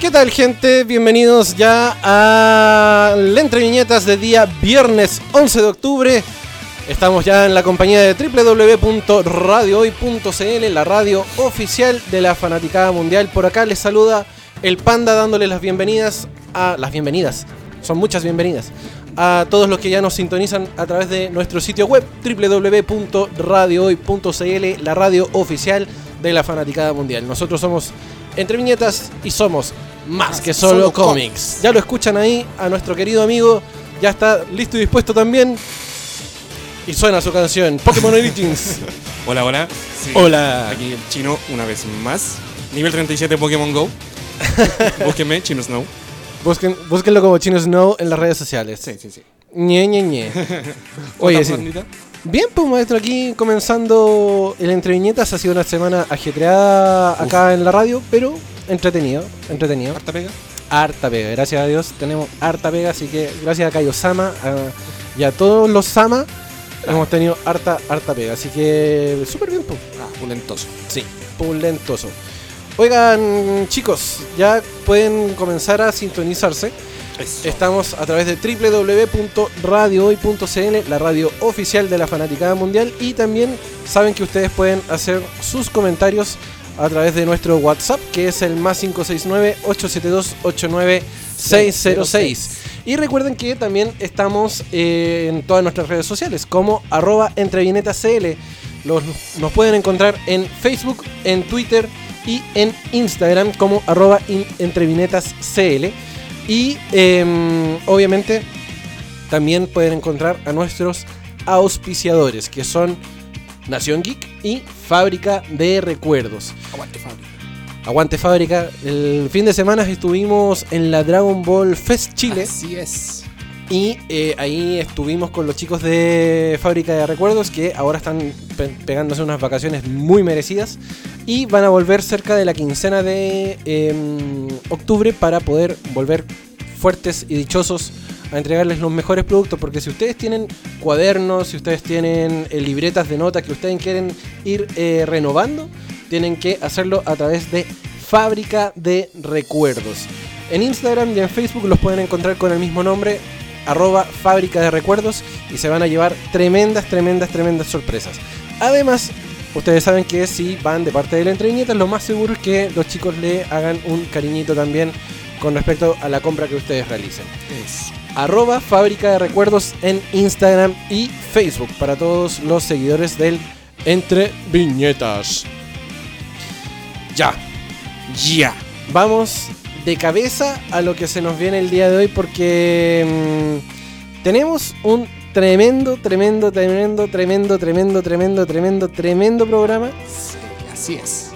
¿Qué tal gente? Bienvenidos ya a Entre Viñetas de día viernes 11 de octubre. Estamos ya en la compañía de www.radiohoy.cl, la radio oficial de la fanaticada mundial. Por acá les saluda el Panda dándole las bienvenidas a las bienvenidas. Son muchas bienvenidas a todos los que ya nos sintonizan a través de nuestro sitio web www.radiohoy.cl, la radio oficial de la fanaticada mundial. Nosotros somos entre viñetas y somos más que solo, cómics. Ya lo escuchan ahí a nuestro querido amigo, ya está listo y dispuesto también. Y suena su canción, Pokémon Origins. Hola, hola. Sí, Hola. Aquí el chino una vez más. Nivel 37 Pokémon Go. Búsquenme, Chino Snow. Busquen, búsquenlo como Chino Snow en las redes sociales. Sí, sí, sí. Ñe, Ñe, Ñe. Oye, sí. Bien, pues maestro, aquí comenzando el Entre Viñetas. Ha sido una semana ajetreada acá en la radio, pero entretenido, entretenido. ¿Harta pega? Harta pega, gracias a Dios tenemos harta pega, así que gracias a Cayo Sama a- y a todos los Sama hemos tenido harta, harta pega. Así que súper bien, pues. Ah, pulentoso. Sí, pulentoso. Oigan, chicos, ya pueden comenzar a sintonizarse. Eso. Estamos a través de www.radiohoy.cl, la radio oficial de la Fanaticada Mundial. Y también saben que ustedes pueden hacer sus comentarios a través de nuestro WhatsApp, que es el más 569-872-89606. Y recuerden que también estamos eh, en todas nuestras redes sociales, como arroba entrevinetascl. Los, nos pueden encontrar en Facebook, en Twitter y en Instagram como arroba in- entrevinetascl. Y em, obviamente también pueden encontrar a nuestros auspiciadores, que son Nación Geek y Fábrica de Recuerdos. Aguante, Fabio. Aguante Fábrica, el fin de semana estuvimos en la Dragon Ball Fest Chile Así es. y eh, ahí estuvimos con los chicos de Fábrica de Recuerdos que ahora están pe- pegándose unas vacaciones muy merecidas y van a volver cerca de la quincena de em, octubre para poder volver fuertes y dichosos a entregarles los mejores productos porque si ustedes tienen cuadernos, si ustedes tienen eh, libretas de notas que ustedes quieren ir eh, renovando, tienen que hacerlo a través de Fábrica de Recuerdos. En Instagram y en Facebook los pueden encontrar con el mismo nombre, arroba Fábrica de Recuerdos, y se van a llevar tremendas, tremendas, tremendas sorpresas. Además, ustedes saben que si van de parte de la entreviñeta, lo más seguro es que los chicos le hagan un cariñito también con respecto a la compra que ustedes realicen Es. Arroba fábrica de recuerdos en Instagram y Facebook para todos los seguidores del Entre Viñetas. Ya, Ya. vamos de cabeza a lo que se nos viene el día de hoy porque mm, tenemos un tremendo, tremendo, tremendo, tremendo, tremendo, tremendo, tremendo, tremendo programa. Sí, así es.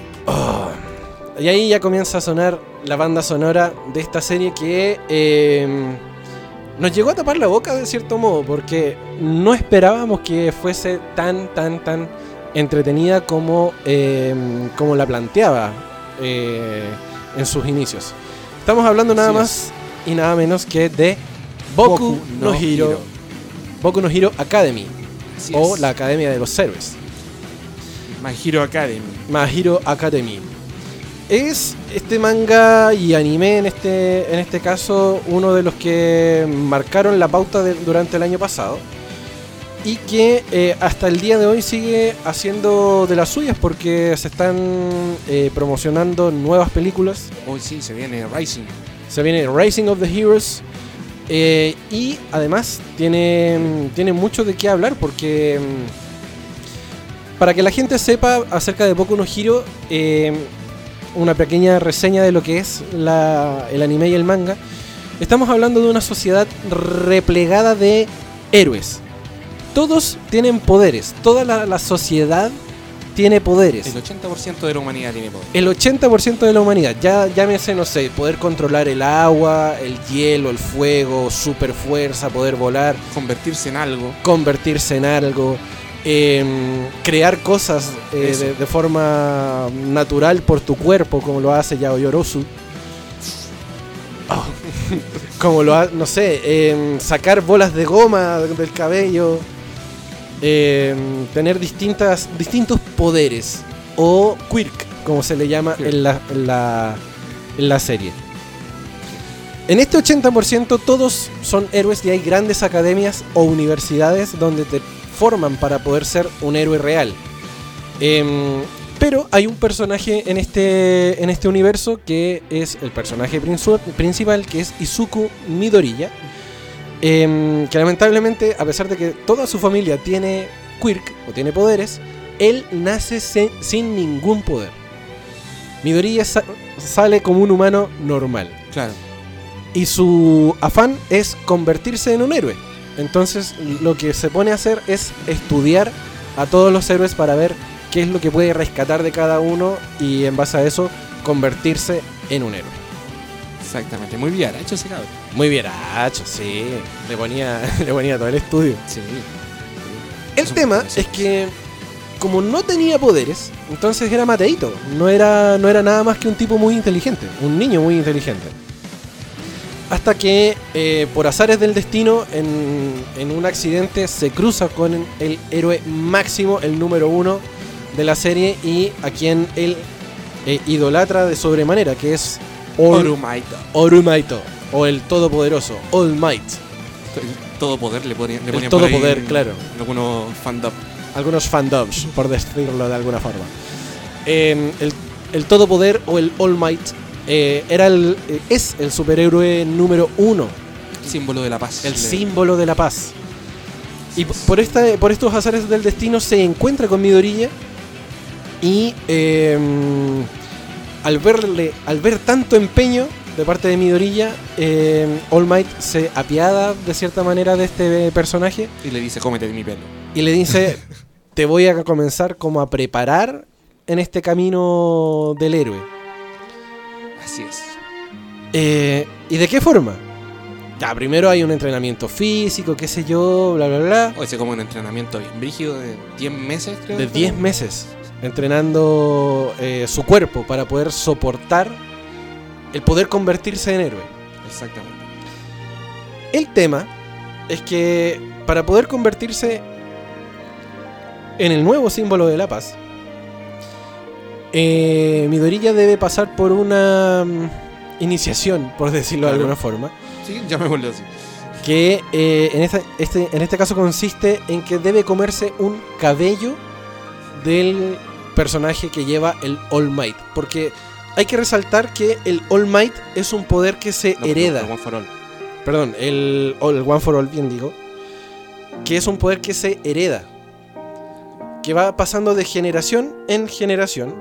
Y ahí ya comienza a sonar la banda sonora de esta serie que eh, nos llegó a tapar la boca de cierto modo, porque no esperábamos que fuese tan, tan, tan entretenida como, eh, como la planteaba eh, en sus inicios. Estamos hablando nada más y nada menos que de Boku, no, Hero, Boku no Hero Academy, Así o es. la Academia de los Héroes. My Hero Academy. My Hero Academy. Es este manga y anime en este, en este caso uno de los que marcaron la pauta de- durante el año pasado y que eh, hasta el día de hoy sigue haciendo de las suyas porque se están eh, promocionando nuevas películas. Hoy sí, se viene Rising. Se viene Racing of the Heroes eh, y además tiene, tiene mucho de qué hablar porque mm, para que la gente sepa acerca de Boku no Hero, una pequeña reseña de lo que es la- el anime y el manga. Estamos hablando de una sociedad replegada de héroes. Todos tienen poderes, toda la, la sociedad tiene poderes. El 80% de la humanidad tiene poder. El 80% de la humanidad, ya llámese, no sé, poder controlar el agua, el hielo, el fuego, super fuerza, poder volar, Convertirse en algo. convertirse en algo, em, crear cosas eh, de, de forma natural por tu cuerpo, como lo hace Yaoyorosu. Oh, como lo hace, no sé, em, sacar bolas de goma del cabello, em, tener distintas, distintos poderes, o quirk, como se le llama en la, en la, en la serie. En este 80% todos son héroes y hay grandes academias o universidades donde te forman para poder ser un héroe real. Em, pero hay un personaje en este, en este universo que es el personaje princi- principal, que es Izuku Midoriya. em, que lamentablemente, a pesar de que toda su familia tiene quirk o tiene poderes, él nace sin ningún poder. Midoriya sa- sale como un humano normal. Claro. Y su afán es convertirse en un héroe. Entonces lo que se pone a hacer es estudiar a todos los héroes para ver qué es lo que puede rescatar de cada uno y en base a eso convertirse en un héroe. Exactamente. Muy hecho ese cabrón. Muy bien, hacho, sí. Le ponía, le ponía todo el estudio. Sí. El tema es que como no tenía poderes, entonces era mateito. No era, no era nada más que un tipo muy inteligente, un niño muy inteligente. Hasta que, eh, por azares del destino, en, en un accidente se cruza con el héroe máximo, el número uno de la serie, y a quien él eh, idolatra de sobremanera, que es All- Orumaito. Orumaito, o el Todopoderoso, All Might. El Todo poder le ponía, le El todo por ahí poder, claro. Algunos fandom. algunos fandoms, por decirlo de alguna forma. Eh, el, el Todopoder o el All Might eh, era el, eh, es el superhéroe número uno, Símbolo de la paz. el símbolo de la paz. Y por, esta, por estos azares del destino se encuentra con Midoriya y eh, al, verle, al ver tanto empeño de parte de Midoriya, eh, All Might se apiada de cierta manera de este personaje Y le dice, cómete de mi pelo. y le dice, te voy a comenzar como a preparar en este camino del héroe. Así es. Eh, ¿Y de qué forma? Ya, primero hay un entrenamiento físico, qué sé yo, bla, bla, bla. O ese como un entrenamiento bien brígido de 10 meses, creo. De que fue. 10 meses entrenando eh, su cuerpo para poder soportar el poder convertirse en héroe. Exactamente. El tema es que para poder convertirse en el nuevo símbolo de la paz, eh, Midoriya debe pasar por una mm, iniciación, por decirlo de alguna forma, Sí, ya me volvió así. que eh, en, esta- este, en este caso consiste en que debe comerse un cabello del personaje que lleva el All Might, porque hay que resaltar que el All Might es un poder que se No, hereda. no, One for All. perdón, el, el One for All, bien digo, que es un poder que se hereda, que va pasando de generación en generación,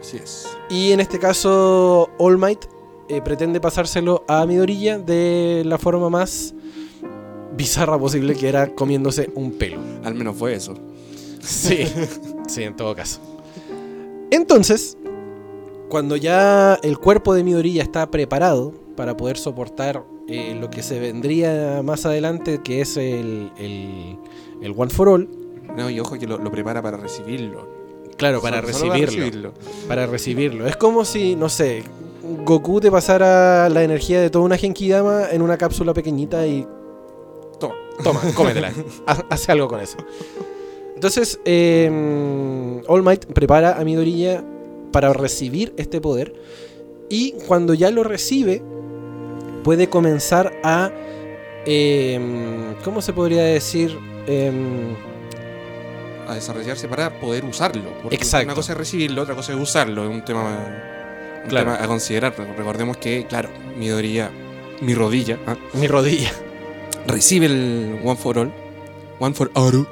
Así es. y en este caso All Might eh, pretende pasárselo a Midoriya de la forma más bizarra posible, que era comiéndose un pelo. Al menos fue eso. Sí, sí, en todo caso. Entonces, cuando ya el cuerpo de Midoriya está preparado para poder soportar eh, lo que se vendría más adelante, que es el, el, el One for All, No, y ojo que lo, lo prepara para recibirlo. claro, para Solo- solo recibirlo, para recibirlo. Es como si, no sé, Goku te pasara la energía de toda una Genkidama en una cápsula pequeñita y Toma. Toma, cómetela. Haz- Hace algo con eso. Entonces, eh, All Might prepara a Midoriya para recibir este poder. Y cuando ya lo recibe, puede comenzar a. eh, ¿Cómo se podría decir? Em, A desarrollarse para poder usarlo. Porque Exacto. Una cosa es recibirlo, otra cosa es usarlo. Es un tema, un Claro. tema a considerar. Recordemos que, claro, mi Midoriya, mi rodilla, ¿ah? mi rodilla. recibe el One for All, One for All,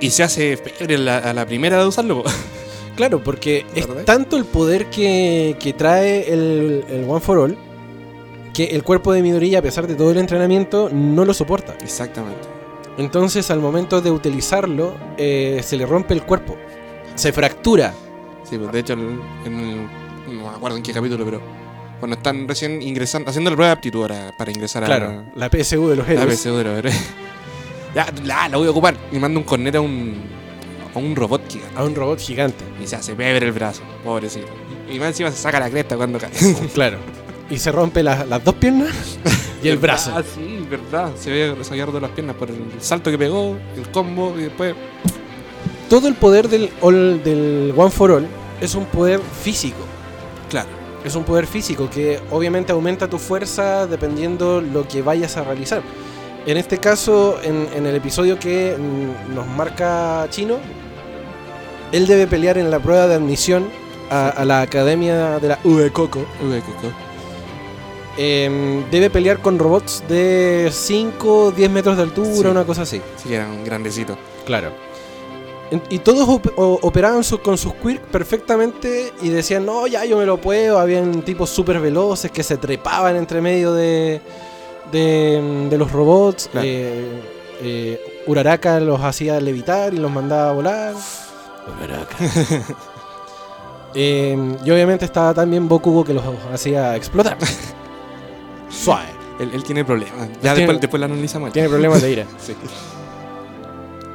y se hace peor en la- a la primera de usarlo. Claro, porque es tanto el poder que, que trae el, el One for All que el cuerpo de Midoriya, a pesar de todo el entrenamiento, no lo soporta. Exactamente. Entonces, al momento de utilizarlo, eh, se le rompe el cuerpo. Se fractura. Sí, pues, de hecho, en en el- no me acuerdo en qué capítulo, pero cuando están recién ingresando, haciendo la prueba de aptitud para, para ingresar Claro, a la PSU de los la héroes. PSU, pero- ya, la, la voy a ocupar. Y manda un corneta a un, a un robot gigante. A un robot gigante. Y se hace beber el brazo, pobrecito. Y más encima se saca la cresta cuando cae. Claro. Y se rompe la- las dos piernas y el brazo. Ah, sí, verdad. Se ve de las piernas por el salto que pegó, el combo y después. Todo el poder del, all- del One for All es un poder físico. Claro. es un poder físico que obviamente aumenta tu fuerza dependiendo lo que vayas a realizar. En este caso, en, en el episodio que mm, nos marca Chino, él debe pelear en la prueba de admisión a, a la academia de la UE Coco. Uy, qué Em, debe pelear con robots de 5, 10 metros de altura, Sí. una cosa así. Sí, era un grandecito. Claro. Y todos op- operaban su- con sus quirks perfectamente y decían, no, ya yo me lo puedo. Habían tipos súper veloces que se trepaban entre medio de, de, de los robots. Claro. Eh, eh, Uraraka los hacía levitar y los mandaba a volar. Uraraka. Eh, y obviamente estaba también Bokugo que los hacía explotar. Suave. Él, él tiene problemas. Ya Tiene- después, después lo analizamos. Tiene problemas de ira. Sí.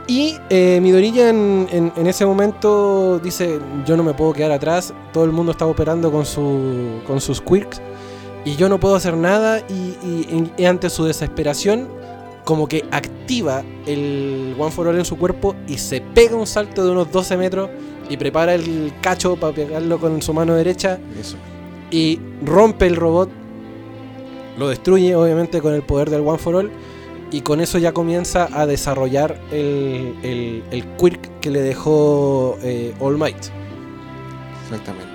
Y eh, Midoriya en, en- en ese momento dice, yo no me puedo quedar atrás, todo el mundo está operando con, su, con sus quirks y yo no puedo hacer nada y, y- y ante su desesperación como que activa el One for All en su cuerpo y se pega un salto de unos 12 metros y prepara el cacho para pegarlo con su mano derecha Eso. y rompe el robot, lo destruye obviamente con el poder del One for All y con eso ya comienza a desarrollar el, el, el quirk que le dejó eh, All Might. Exactamente.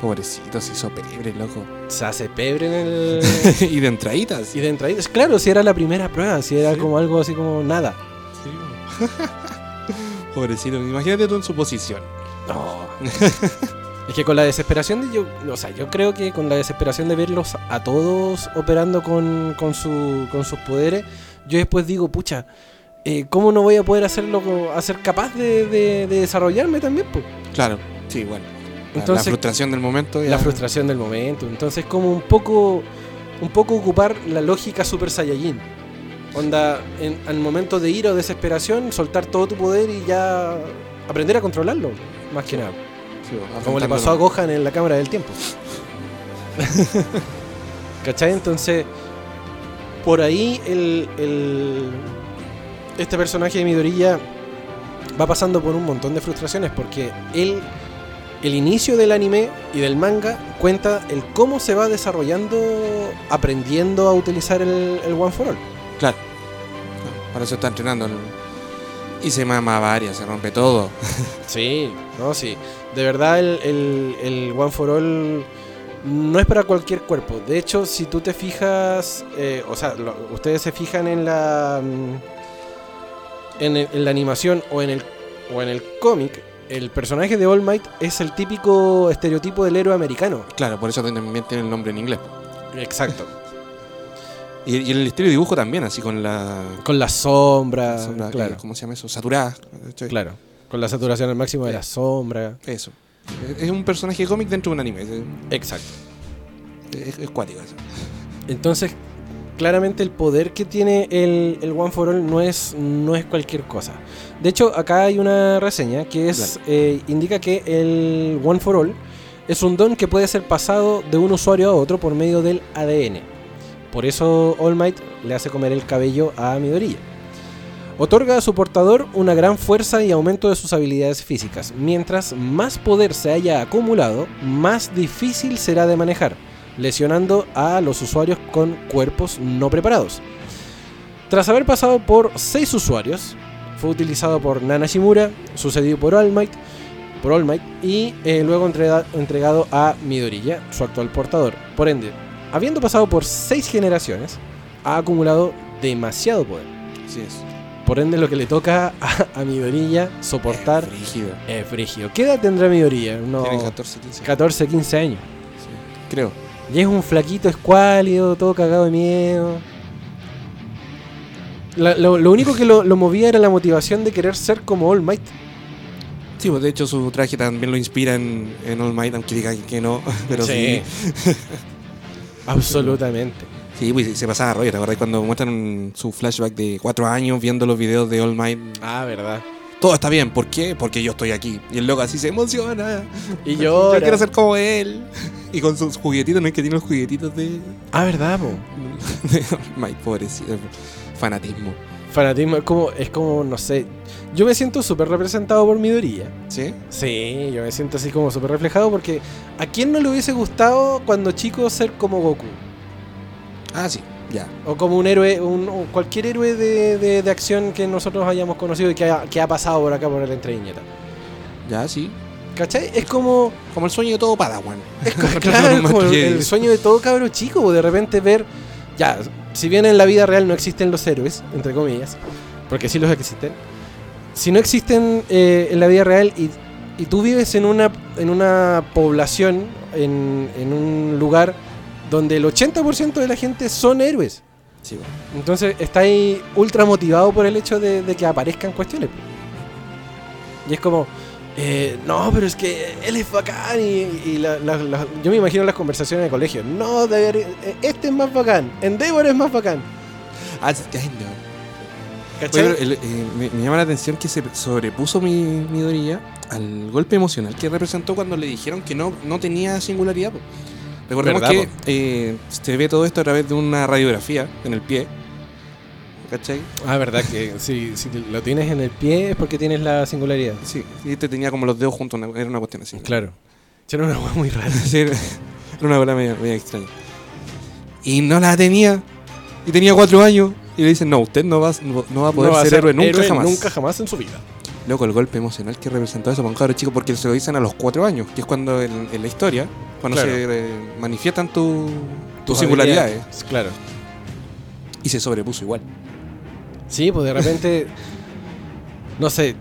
Pobrecito, se hizo pebre, loco. Se hace pebre en el... y de entraditas. y de entraditas, claro, si era la primera prueba, si era Sí. como algo así como nada. Sí. Pobrecito, imagínate tú en su posición. No. es que con la desesperación de yo, o sea, yo creo que con la desesperación de verlos a todos operando con, con, su, con sus poderes, yo después digo, pucha, eh, ¿cómo no voy a poder hacerlo, a ser capaz de, de- de desarrollarme también? po? Claro, sí, bueno. Entonces- la frustración del momento. ya- La frustración del momento. Entonces, como un poco, un poco ocupar la lógica Super Saiyajin. Onda, en, al momento de ira o desesperación, soltar todo tu poder y ya aprender a controlarlo, más que nada. Como le pasó a. Gohan en la cámara del tiempo. ¿Cachai? Entonces, por ahí el, el- este personaje de Midoriya va pasando por un montón de frustraciones porque él, el inicio del anime y del manga cuenta el cómo se va desarrollando aprendiendo a utilizar el, el One for All. Claro. Para eso está entrenando. el- Y se mama varias, se rompe todo. Sí, no, sí. De verdad el, el- el One for All no es para cualquier cuerpo. De hecho, si tú te fijas, eh, o sea, lo- ustedes se fijan en la mm, en, el- en la animación o en el o en el cómic, el personaje de All Might es el típico estereotipo del héroe americano. Claro, por eso también tiene el nombre en inglés. Exacto. Y, y el estilo de dibujo también, así con la. Con la sombra, claro, ¿Cómo se llama eso? Saturada. ¿cachai? claro. Con la saturación al máximo de la sombra. Eso. Es- un personaje cómic dentro de un anime. Exacto. es- es cuático eso. Entonces, claramente el poder que tiene el, el One for All no es, no es cualquier cosa. De hecho, acá hay una reseña que es eh, indica que el One for All es un don que puede ser pasado de un usuario a otro por medio del ADN. Por eso All Might le hace comer el cabello a Midoriya. Otorga a su portador una gran fuerza y aumento de sus habilidades físicas. Mientras más poder se haya acumulado, más difícil será de manejar, lesionando a los usuarios con cuerpos no preparados. Tras haber pasado por 6 usuarios, fue utilizado por Nana Shimura, sucedido por All Might, por All Might y eh, luego entrega- entregado a Midoriya, su actual portador. Por ende, habiendo pasado por 6 generaciones, ha acumulado demasiado poder. Así es. Por ende, lo que le toca a, a Midoriya soportar Es Frígido. es frígido. ¿Qué edad tendrá Midoriya? No, Tiene 14, 15. 14, 15 años. Sí, Creo. Y es un flaquito escuálido, todo cagado de miedo. La- lo, lo único que lo, lo movía era la motivación de querer ser como All Might. Sí, pues de hecho su traje también lo inspira en, en All Might, aunque diga que no. Pero sí. Absolutamente. Sí, pues se pasaba rollo. ¿Te acordás cuando muestran su flashback de cuatro años viendo los videos de All Might? Ah, verdad. Todo está bien. ¿Por qué? Porque yo estoy aquí. Y el loco así se emociona. Y Yo yo. quiero ser como él. Y con sus juguetitos, ¿no es que tiene los juguetitos de, Ah, verdad, po. de All Might? Pobrecito. Fanatismo. Fanatismo es como, es como, no sé. Yo me siento súper representado por Midoriya. ¿Sí? Sí, yo me siento así como súper reflejado porque ¿a quién no le hubiese gustado cuando chico ser como Goku? Ah, sí, ya. O como un héroe, un, o cualquier héroe de, de- de acción que nosotros hayamos conocido y que ha, que ha pasado por acá por el entre viñetas. Ya, sí. ¿Cachai? Es como, Como el sueño de todo Padawan. es co- claro, como el, el sueño de todo cabro chico, de repente ver, ya, si bien en la vida real no existen los héroes, entre comillas, porque sí los existen, si no existen eh, en la vida real y, y tú vives en una, en una población, en, en un lugar donde el 80% de la gente son héroes, Sí, bueno. entonces está ahí ultra motivado por el hecho de, de que aparezcan cuestiones. Y es como, eh, no, pero es que él es bacán. Y, y la- la- la- yo me imagino las conversaciones de colegio. No, eh, este es más bacán. Endeavor es más bacán. Ah. Oye, el- eh, me, me llama la atención que se sobrepuso mi, mi Dorilla al golpe emocional que representó cuando le dijeron que no, no tenía singularidad. po. Recordemos ¿Verdad, que eh, se ve todo esto a través de una radiografía en el pie. ¿Cachai? Ah, verdad que si, si lo tienes en el pie es porque tienes la singularidad. Sí, y este tenía como los dedos juntos, era una cuestión así. Claro. Era una hueá muy rara. Sí, era una bola media, media extraña. Y no la tenía. Y tenía cuatro años. Y le dicen, no, usted no va, no, no va a poder No va a ser, héroe nunca jamás. Nunca jamás en su vida. Loco, el golpe emocional que representó eso para un chico, porque se lo dicen a los cuatro años, que es cuando en, en la historia, cuando Claro. se eh, manifiestan tu- tus Tus singularidades. Claro. Y se sobrepuso igual. Sí, pues de repente. no sé.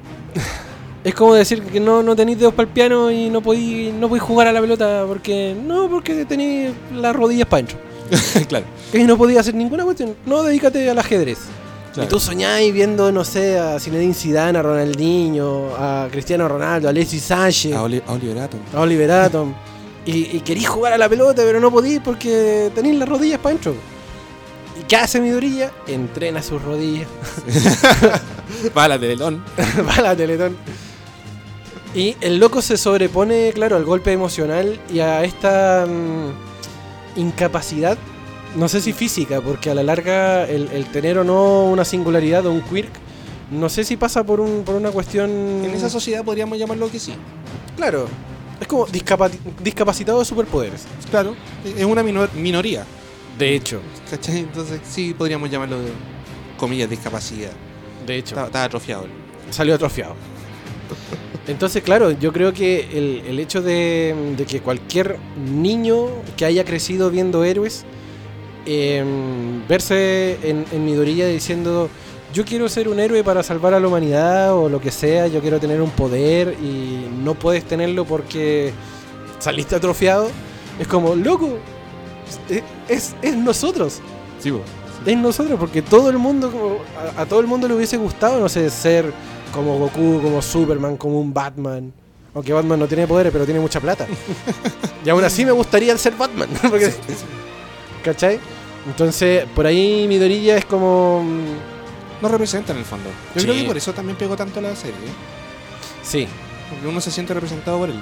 Es como decir que no, no tenéis dedos para el piano y no podéis no podéis jugar a la pelota porque. No, porque tenéis las rodillas pancho. claro. Y no podías hacer ninguna cuestión. No, dedícate al ajedrez. Claro. Y tú soñáis viendo, no sé, a Zinedine Zidane, a Ronaldinho, a Cristiano Ronaldo, a Alexis Sánchez, A, Oli- a Oliver Atom. a Oliver Atom. Y, y querís jugar a la pelota, pero no podís porque tenéis las rodillas pancho. ¿Y qué hace mi durilla? Entrena sus rodillas. Va a la Teletón. va a la Teletón. Y el loco se sobrepone, claro, al golpe emocional y a esta mm, incapacidad, no sé si física, porque a la larga el, el tener o no una singularidad o un quirk, no sé si pasa por, un, por una cuestión... En esa sociedad podríamos llamarlo que sí. Claro, es como discapa- discapacitado de superpoderes. Claro. Es una minor- minoría. De hecho, ¿Cachai? Entonces sí podríamos llamarlo de, comillas, discapacidad. de hecho. Estaba, estaba atrofiado. salió atrofiado. Entonces, claro, yo creo que el, el hecho de, de que cualquier niño que haya crecido viendo héroes, em, verse en, en Midoriya diciendo, yo quiero ser un héroe para salvar a la humanidad o lo que sea, yo quiero tener un poder y no puedes tenerlo porque saliste atrofiado, es como, loco, es, es, es nosotros. Sí, vos. Es nosotros, porque todo el mundo, como- a, a todo el mundo le hubiese gustado, no sé, ser como Goku, como Superman, como un Batman. Aunque Batman no tiene poderes, pero tiene mucha plata. y aún así me gustaría ser Batman. porque- ¿Cachai? Entonces, por ahí Midorilla es como... mm, No representa en el fondo. Yo Sí. creo que por eso también pegó tanto la serie. ¿eh? Sí, Porque uno se siente representado por él.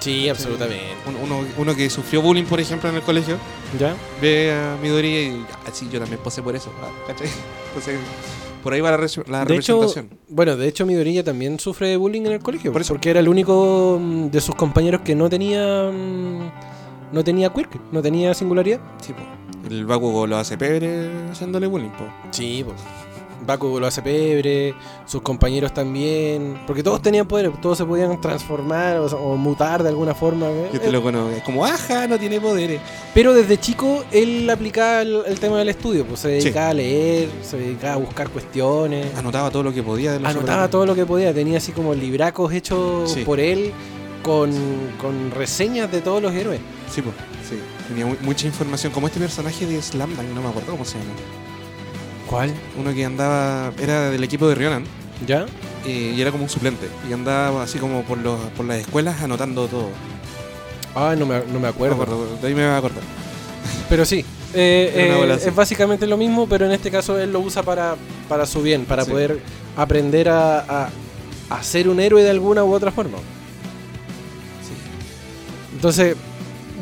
Sí, absolutamente. Uno, uno, uno que sufrió bullying, por ejemplo, en el colegio, ¿Ya? ve a Midori y ah, sí, yo también pasé por eso. ah, ¿cachai? Entonces, por ahí va la, res- la De hecho, representación. bueno, de hecho Midorilla también sufre de bullying en el colegio. Por eso. Porque era el único mm, de sus compañeros que no tenía... mm, No tenía quirk, no tenía singularidad. Sí, po. El Bakugo lo hace pebre haciéndole bullying, po. Sí, pues. Bakugo lo hace pebre, sus compañeros también. Porque todos tenían poderes, todos se podían transformar o, o mutar de alguna forma. ¿eh? Y este loco no, es como, ajá, no tiene poderes. Pero desde chico él aplicaba el, el tema del estudio, pues se Sí. dedicaba a leer, se dedicaba a buscar cuestiones, Anotaba todo lo que podía de los anotaba todo lo que podía, tenía así como libracos hechos Sí. por él con, con reseñas de todos los héroes. Sí, po. Sí. Tenía mu- mucha información, como este personaje de Slam Dunk, no me acuerdo cómo se llama. ¿Cuál? Uno que andaba, era del equipo de Rionan. ¿Ya? eh, y era como un suplente. Y andaba así como por, los, por las escuelas anotando todo. Ah, no me, no me No acuerdo. de ahí me voy a acordar. Pero sí, eh, eh, es básicamente lo mismo, pero en este caso él lo usa para, para su bien, para Sí. poder aprender a, a, a ser un héroe de alguna u otra forma. Entonces,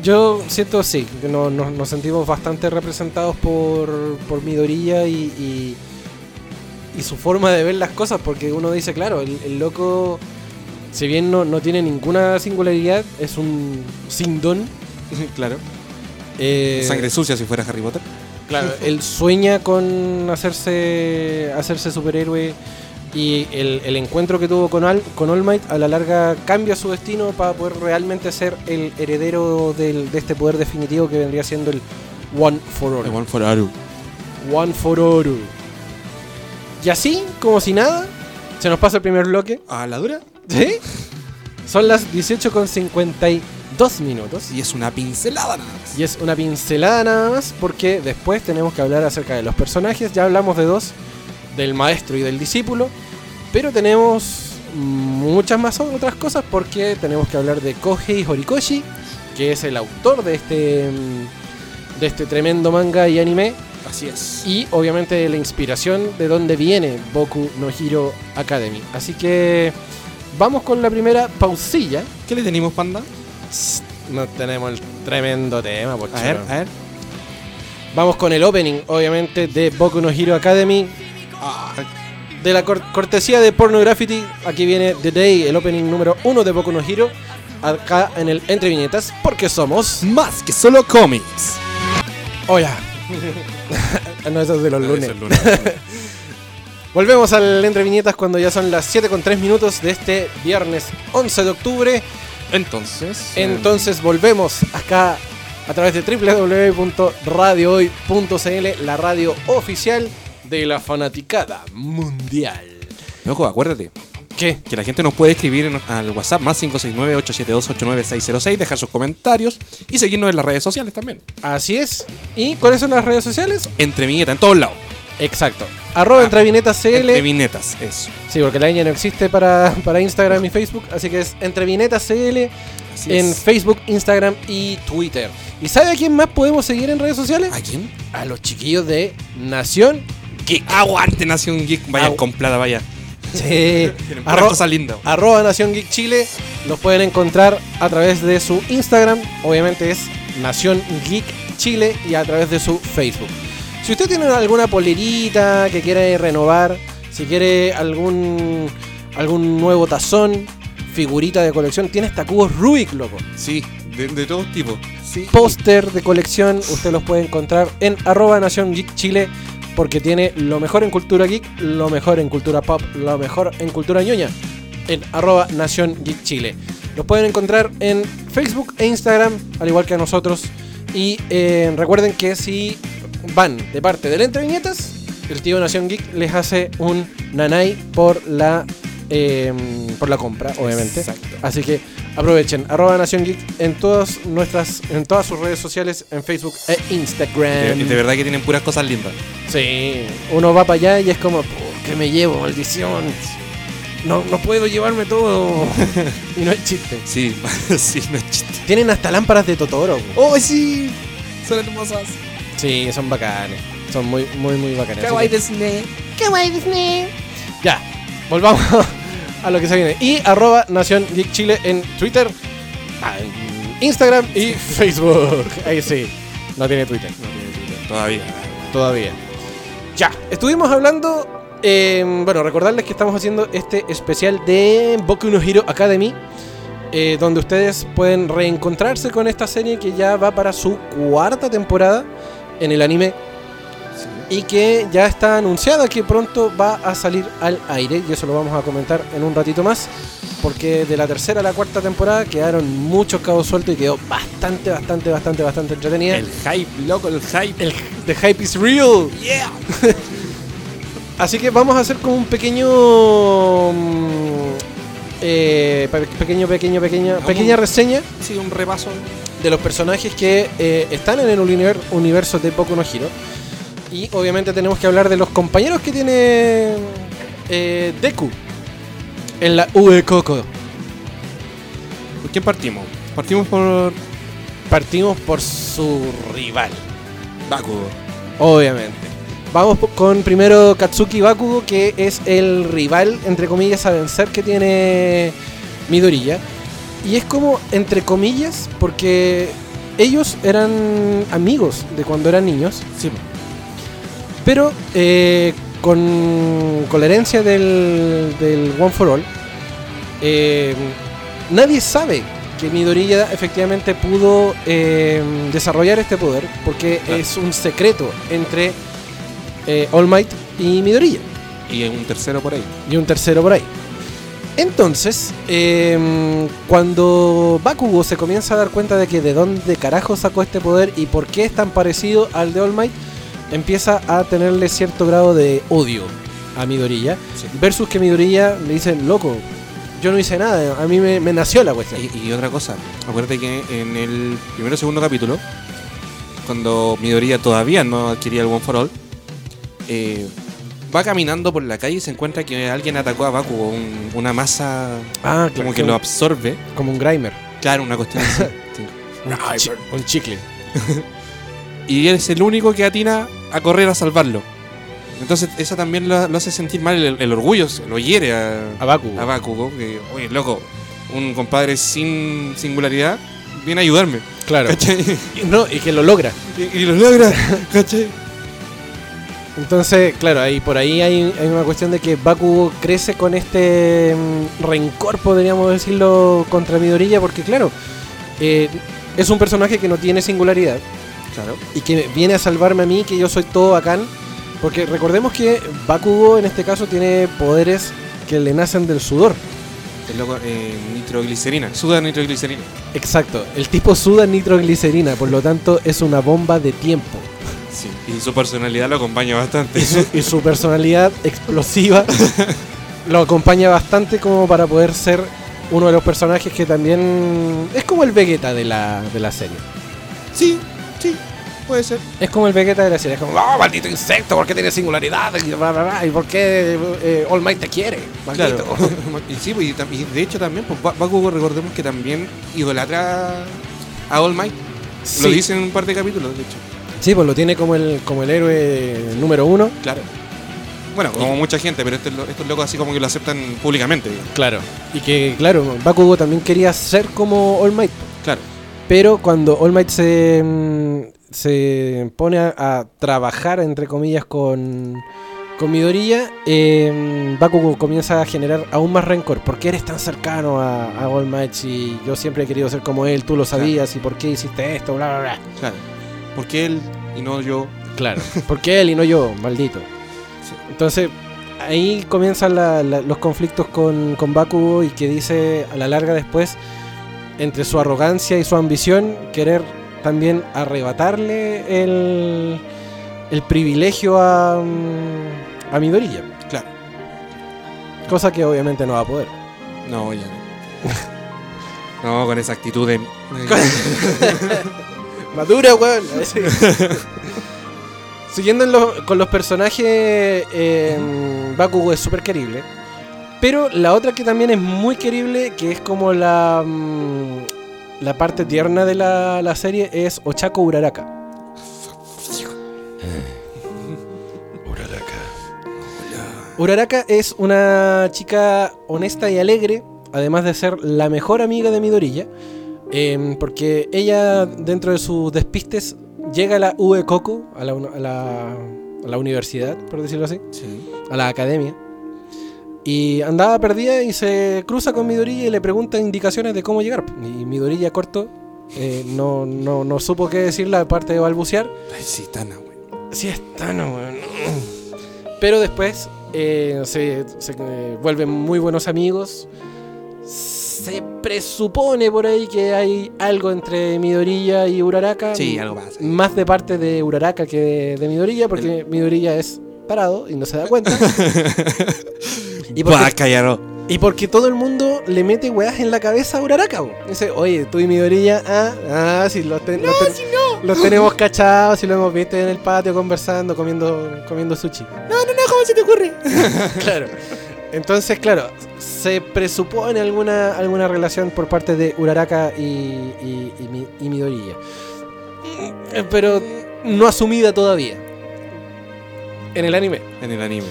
yo siento sí, que no- no- nos sentimos bastante representados por, por Midorilla y, y, y su forma de ver las cosas, porque uno dice, claro, el, el loco, si bien no, no tiene ninguna singularidad, es un sin don. claro. eh, Sangre sucia si fuera Harry Potter. Claro, él sueña con hacerse hacerse superhéroe y el, el encuentro que tuvo con, Al, con All Might a la larga cambia su destino para poder realmente ser el heredero del- de este poder definitivo que vendría siendo el One for All. One for Aru. One for All. Y así, como si nada, se nos pasa el primer bloque. ¿A la dura? ¿Sí? Son las 18.52 minutos. Y es una pincelada nada más. Y es una pincelada nada más porque después tenemos que hablar acerca de los personajes. Ya hablamos de dos, del maestro y del discípulo. Pero tenemos muchas más otras cosas porque tenemos que hablar de Kohei Horikoshi, que es el autor de este, de este tremendo manga y anime. Así es. Y obviamente la inspiración de donde viene Boku no Hero Academy. Así que vamos con la primera pausilla. ¿Qué le tenemos, panda? No tenemos el tremendo tema, pues, A ver, a ver. Vamos con el opening, obviamente, de Boku no Hero Academy. Ah, De la cor- cortesía de Porno Graffiti, aquí viene The Day, el opening número uno de Boku no Hero. Acá en el Entre Viñetas, porque somos. más que solo cómics. Hola. no, eso es de los lunes. Volvemos al Entre Viñetas cuando ya son las 7 con 3 minutos de este viernes 11 de octubre. Entonces. Entonces volvemos acá a través de www.radiohoy.cl, la radio oficial de la fanaticada mundial. Loco, acuérdate ¿Qué? que la gente nos puede escribir en- al WhatsApp más 569-872-89606 dejar sus comentarios y seguirnos en las redes sociales también. Así es. ¿Y cuáles son las redes sociales? Entre viñeta en todos lados. Exacto. Arroba Ah, entre viñetas CL. Entre viñetas, eso. Sí, porque la ñ no existe para, para Instagram y Facebook, así que es entre viñetas CL Así en es. Facebook, Instagram y Twitter. ¿Y sabe a quién más podemos seguir en redes sociales? ¿A quién? A los chiquillos de Nación Geek. Aguante Nación Geek. Vayan Agu- con plata, vaya. Sí. Arro- arroba Nación Geek Chile. Los pueden encontrar a través de su Instagram. Obviamente es Nación Geek Chile y a través de su Facebook. Si usted tiene alguna polerita que quiere renovar, si quiere algún algún nuevo tazón, figurita de colección, tiene hasta cubos Rubik, loco. Sí, de, de todos tipos. Sí. Póster de colección, usted los puede encontrar en arroba Nación Geek Chile porque tiene lo mejor en cultura geek, lo mejor en cultura pop, lo mejor en cultura ñoña en arroba Nación Geek Chile. Los pueden encontrar en Facebook e Instagram, al igual que a nosotros. Y eh, recuerden que si van de parte del Entre Viñetas, el tío Nación Geek les hace un nanay por la, eh, por la compra, obviamente. Exacto. Así que aprovechen, arroba Nación Geek en todas nuestras, en todas sus redes sociales, en Facebook e De, Instagram. de verdad que tienen puras cosas lindas. Sí, uno va para allá y es como, "¿Por qué me llevo, maldición? No, no puedo llevarme todo. y no hay chiste. Sí, sí, no es chiste. Tienen hasta lámparas de Totoro. ¡Oh, sí! Son hermosas. Sí, son bacanes. Son muy, muy, muy bacanes. Kawaii que- Disney. Ya, volvamos a lo que se viene. Y arroba Nación Geek Chile en Twitter, ah, en Instagram y Facebook. Ahí sí, no tiene Twitter. Todavía. Todavía. Ya, estuvimos hablando. eh, bueno, recordarles que estamos haciendo este especial de Boku no Hero Academy. eh, donde ustedes pueden reencontrarse con esta serie que ya va para su cuarta temporada en el anime. Y que ya está anunciada que pronto va a salir al aire. Y eso lo vamos a comentar en un ratito más. Porque de la tercera a la cuarta temporada quedaron muchos cabos sueltos y quedó bastante, bastante, bastante, bastante entretenida. El hype, loco, el hype. El the hype is real. Yeah. Así que vamos a hacer como un pequeño. mm, eh, pe- pequeño, pequeño, pequeña, pequeña reseña Sí, un repaso. de los personajes que eh, están en el univer- universo de Boku no Hero. Y obviamente tenemos que hablar de los compañeros que tiene eh, Deku en la UE Coco. ¿Por quién partimos? Partimos por Partimos por su rival, Bakugo. obviamente. Vamos con primero Katsuki Bakugo, que es el rival, entre comillas, a vencer que tiene Midoriya. Y es como, entre comillas, porque ellos eran amigos de cuando eran niños. Sí. Pero eh, con, con la herencia del, del One for All, eh, nadie sabe que Midoriya efectivamente pudo eh, desarrollar este poder porque Claro. es un secreto entre eh, All Might y Midoriya Y un tercero por ahí. y un tercero por ahí. Entonces, eh, cuando Bakugo se comienza a dar cuenta de que de dónde carajo sacó este poder y por qué es tan parecido al de All Might, empieza a tenerle cierto grado de odio a Midoriya. Sí. Versus que Midoriya le dice, loco, yo no hice nada, a mí me, me nació la cuestión. Y, y otra cosa, acuérdate que en el primero o segundo capítulo, cuando Midoriya todavía no adquiría el One for All, eh, va caminando por la calle y se encuentra que alguien atacó a Bakugo, un- una masa Ah, como que lo absorbe. como un Grimer. Claro, una cuestión así. Un chicle. Y él es el único que atina a correr a salvarlo. Entonces eso también lo, lo hace sentir mal, el, el orgullo lo hiere a, A Bakugo. a Bakugo, que, oye, loco, un compadre sin singularidad viene a ayudarme. Claro. No, y que lo logra. Y, y lo logra, ¿cachai? Entonces, claro, ahí por ahí hay, hay una cuestión de que Bakugo crece con este mm, rencor, podríamos decirlo, contra Midoriya, porque claro, eh, es un personaje que no tiene singularidad Claro. y que viene a salvarme a mí, que yo soy todo bacán. Porque recordemos que Bakugo en este caso tiene poderes que le nacen del sudor. El loco, eh, nitroglicerina, suda nitroglicerina. Exacto, el tipo suda nitroglicerina, por lo tanto es una bomba de tiempo. Sí. Y su personalidad lo acompaña bastante. y su, y su personalidad explosiva lo acompaña bastante como para poder ser uno de los personajes que también es como el Vegeta de la, de la serie. Sí, sí, puede ser. Es como el Vegeta de la serie. Es como, oh, maldito insecto, ¿por qué tiene singularidad? Y, bla, bla, bla, ¿y por qué eh, All Might te quiere? Maldito. Claro. y sí, pues, y, de hecho también, pues Ba- Bakugo recordemos que también idolatra a All Might. Sí, Lo dice en un par de capítulos, de hecho. sí, pues lo tiene como el, como el héroe número uno. Claro. Bueno, como mucha gente, pero estos, lo- estos locos así como que lo aceptan públicamente. digamos. Claro. Y que, claro, Bakugo también quería ser como All Might. Claro. Pero cuando All Might se, mm, se pone a, a trabajar, entre comillas, con, con Midoriya, eh, Bakugo comienza a generar aún más rencor. ¿Por qué eres tan cercano a, a All Might si yo siempre he querido ser como él, tú lo sabías y por qué hiciste esto, bla, bla, bla? Claro. Porque él y no yo. Claro. ¿Por qué él y no yo, maldito? Sí. Entonces, ahí comienzan la- la- los conflictos con, con Bakugo y que dice a la larga después, entre su arrogancia y su ambición, querer también arrebatarle el, el privilegio a, mm, a Midoriya. Claro. Cosa que obviamente no va a poder. No, ya no. No, con esa actitud de. Madura, weón. Siguiendo en lo- con los personajes, eh, Bakugo es súper querible. Pero la otra que también es muy querible, que es como la, mm, la parte tierna de la, la serie, es Ochako Uraraka. Uraraka es una chica honesta y alegre, además de ser la mejor amiga de Midoriya, em, porque ella, dentro de sus despistes, llega a la UE Coco, a la, a la- a la universidad, por decirlo así, Sí. a la academia, y andaba perdida y se cruza con Midoriya y le pregunta indicaciones de cómo llegar. Y Midoriya corto eh, no, no, no supo qué decirle aparte de balbucear. Ay, sí, Tana, güey. Sí, es tan weón. Pero después eh, se, se, eh, vuelven muy buenos amigos. Se presupone por ahí que hay algo entre Midoriya y Uraraka. Sí, algo pasa. Más de parte de Uraraka que de, de Midoriya, porque Midoriya es parado y no se da cuenta. y, porque, no. y porque todo el mundo le mete weas en la cabeza a Uraraka. bo. Dice, oye, tú y Midoriya, ah, ah, si los, ten- los ten- los tenemos cachados, si lo hemos visto en el patio conversando, comiendo, comiendo sushi. No, no, no, ¿cómo se te ocurre? Claro. Entonces, claro, se presupone alguna, alguna relación por parte de Uraraka y, y, y Mi- y Midoriya. Pero no asumida todavía. En el anime. En el anime.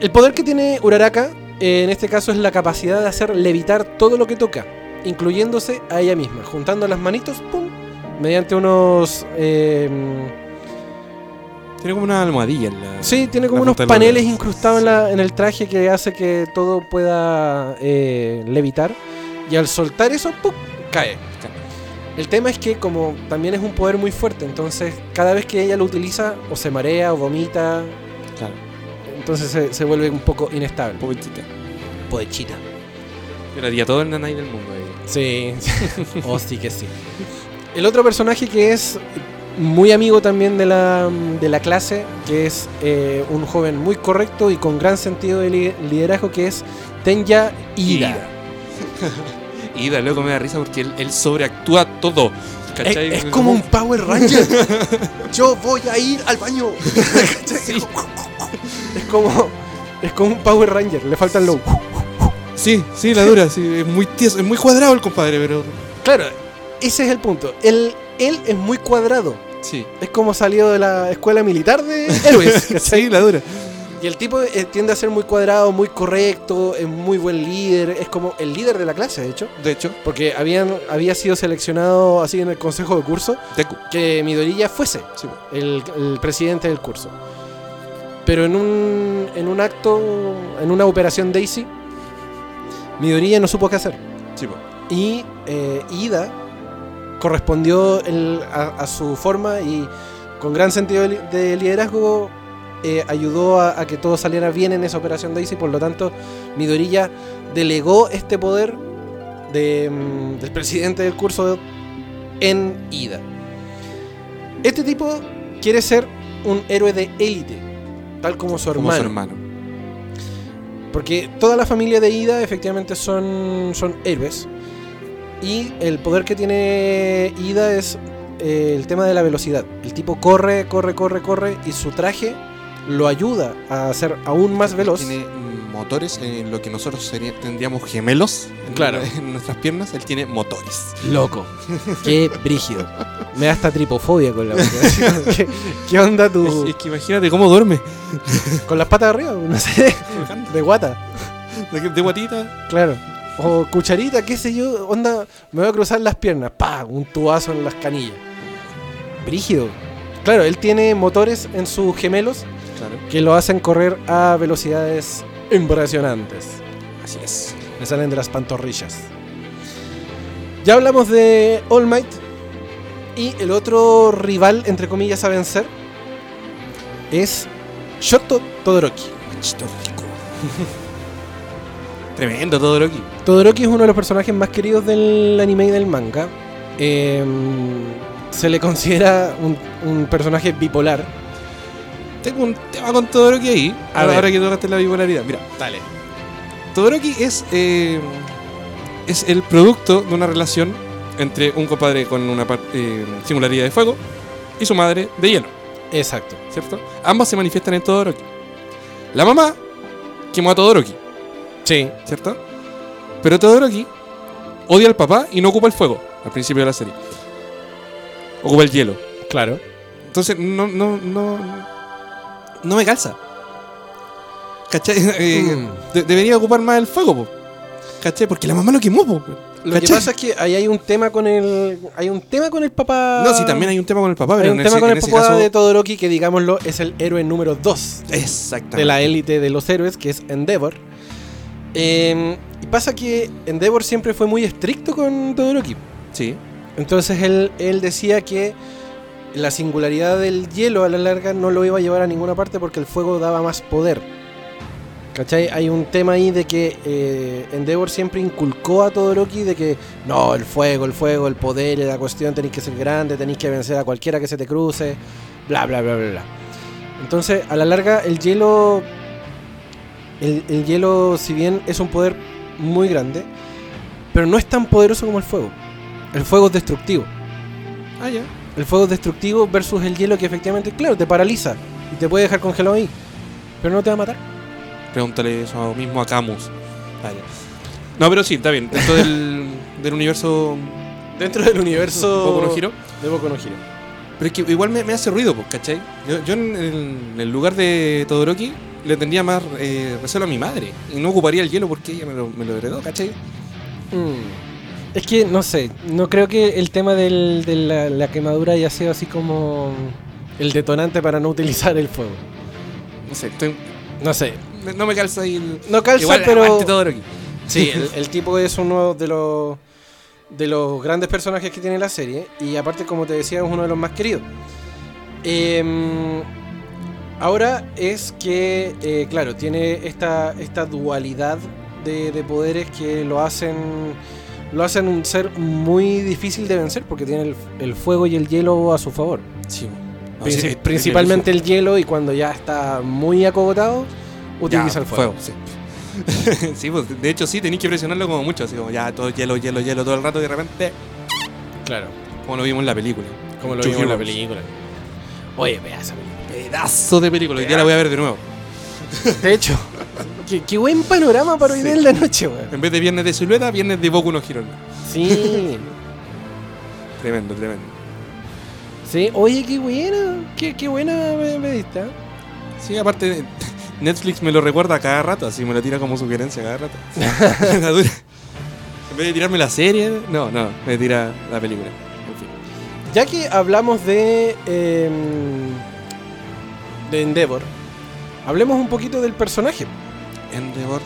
El poder que tiene Uraraka, en este caso, es la capacidad de hacer levitar todo lo que toca, incluyéndose a ella misma, juntando las manitos, ¡pum! mediante unos. eh, Tiene como una almohadilla en la. Sí, tiene como unos paneles incrustados en, la- en el traje que hace que todo pueda eh, levitar. Y al soltar eso, ¡pum! cae. El tema es que como también es un poder muy fuerte, entonces cada vez que ella lo utiliza o se marea o vomita, Claro. entonces se, se vuelve un poco inestable. Yo le haría todo el nanay del mundo. a ella. Sí, oh sí que sí. El otro personaje que es muy amigo también de la, de la clase, que es eh, un joven muy correcto y con gran sentido de li- liderazgo, que es Tenya Ida. Ida, luego me da risa porque él, él sobreactúa todo. Es, como un Power Ranger. Yo voy a ir al baño. Es como es como un Power Ranger. Le faltan los. Sí, sí, la dura, sí, es muy tieso, es muy cuadrado el compadre, pero. Claro, ese es el punto. Él, él es muy cuadrado. Sí. Es como salido de la escuela militar de héroes. sí, la dura. Y el tipo eh, tiende a ser muy cuadrado, muy correcto, es muy buen líder, es como el líder de la clase, de hecho, De hecho, porque habían, había sido seleccionado así en el consejo de curso Deku. que Midoriya fuese Sí, el, el presidente del curso. Pero en un, en un acto, en una operación Daisy, Midoriya no supo qué hacer. sí. Y eh, Ida correspondió el- a, a su forma y con gran sentido de liderazgo eh, ayudó a, a que todo saliera bien en esa operación Daisy. Por lo tanto, Midoriya delegó este poder de, mm, del presidente del curso en Ida. Este tipo quiere ser un héroe de élite, tal como su Como hermano. su hermano. Porque toda la familia de Ida efectivamente son, son héroes. Y el poder que tiene Ida es eh, el tema de la velocidad. El tipo corre, corre, corre, corre y su traje lo ayuda a ser aún más veloz. Tiene motores en lo que nosotros sería- tendríamos gemelos Claro. en nuestras piernas. Él tiene motores. Loco. Qué brígido. Me da hasta tripofobia con la boca. ¿Qué, qué onda Es, tu...? es que imagínate cómo duerme. ¿Con las patas arriba? No sé. De guata. De, de guatita. Claro. O cucharita, qué sé yo, onda, me voy a cruzar las piernas, pa, un tubazo en las canillas. Brígido. Claro, él tiene motores en sus gemelos Claro. que lo hacen correr a velocidades impresionantes. Así es. Me salen de las pantorrillas. Ya hablamos de All Might. Y el otro rival, entre comillas, a vencer es Shoto Todoroki. Tremendo todo Loki. Todoroki es uno de los personajes más queridos del anime y del manga. Eh, se le considera un, un personaje bipolar. Tengo un tema con Todoroki ahí. A ahora, ver. que tocaste la bipolaridad. Mira, Dale. Todoroki es, eh, es el producto de una relación entre un compadre con una eh, singularidad de fuego y su madre de hielo, Exacto. ¿cierto? Ambas se manifiestan en Todoroki. La mamá quemó a Todoroki, Sí. ¿cierto? Pero Todoroki odia al papá y no ocupa el fuego al principio de la serie. Ocupa el hielo. Claro. Entonces, no, no, no, no me calza. ¿Cachai? Eh, Mm. de- debería ocupar más el fuego, po. ¿cachai? Porque la mamá lo quemó, po. Lo que pasa es que ahí hay un tema con el. Hay un tema con el papá. No, sí, también hay un tema con el papá, Hay pero un en tema ese, con en el papá caso... de Todoroki que, digámoslo, es el héroe número 2 Exactamente. de la élite de los héroes, que es Endeavor. Eh, y pasa que Endeavor siempre fue muy estricto con Todoroki. Sí. Entonces él, él decía que la singularidad del hielo a la larga no lo iba a llevar a ninguna parte porque el fuego daba más poder. ¿Cachai? Hay un tema ahí de que eh, Endeavor siempre inculcó a Todoroki de que no, el fuego, el fuego, el poder, la cuestión, tenéis que ser grande, tenéis que vencer a cualquiera que se te cruce, bla, bla, bla, bla, bla. Entonces, a la larga, el hielo, el, el hielo, si bien es un poder muy grande, pero no es tan poderoso como el fuego. El fuego es destructivo. Ah, ya. El fuego es destructivo versus el hielo que efectivamente, claro, te paraliza y te puede dejar congelado ahí. Pero no te va a matar. Pregúntale eso mismo a Camus. Vale. No, pero sí, está bien. Dentro del, del universo Dentro del universo Boku no Hero. de Boku no Hero. Pero es que igual me, me hace ruido, pues, ¿cachai? Yo, yo en, el, en el lugar de Todoroki le tendría más eh, recelo a mi madre. Y no ocuparía el hielo porque ella me lo, me lo heredó, ¿cachai? Mm. Es que, no sé, no creo que el tema del- de la, la quemadura haya sido así como el detonante para no utilizar el fuego. No sé, estoy- No sé. no me calza ahí el... No calza, Igual, pero. Todoroki. Sí, el, el tipo es uno de los de los grandes personajes que tiene la serie y aparte como te decía es uno de los más queridos. Em, ahora es que, eh, claro, tiene esta, esta dualidad de, de poderes que lo hacen lo hacen un ser muy difícil de vencer porque tiene el, el fuego y el hielo a su favor. Sí. No, Princi- sí, es- principalmente el hielo y cuando ya está muy acogotado utiliza Ya, el fuego. sí. sí, pues de hecho sí, tenéis que presionarlo como mucho, así como ya todo hielo, hielo, hielo todo el rato y de repente, Claro. como lo vimos en la película. Como lo Two vimos en la película. Oye, vea esa película. Pedazo de película, ya la voy a ver de nuevo. De hecho, qué, qué buen panorama para hoy Sí. en la noche, weón. En vez de viernes de silueta, viernes de Boku no Hero. Sí. Tremendo, tremendo. sí, oye, qué buena. Qué, qué buena me, me diste. ¿eh? Sí, aparte, Netflix me lo recuerda cada rato, así me lo tira como sugerencia cada rato. En vez de tirarme la serie, no, no, me tira la película. En fin. Ya que hablamos de. em, de Endeavor, hablemos un poquito del personaje. Endeavor,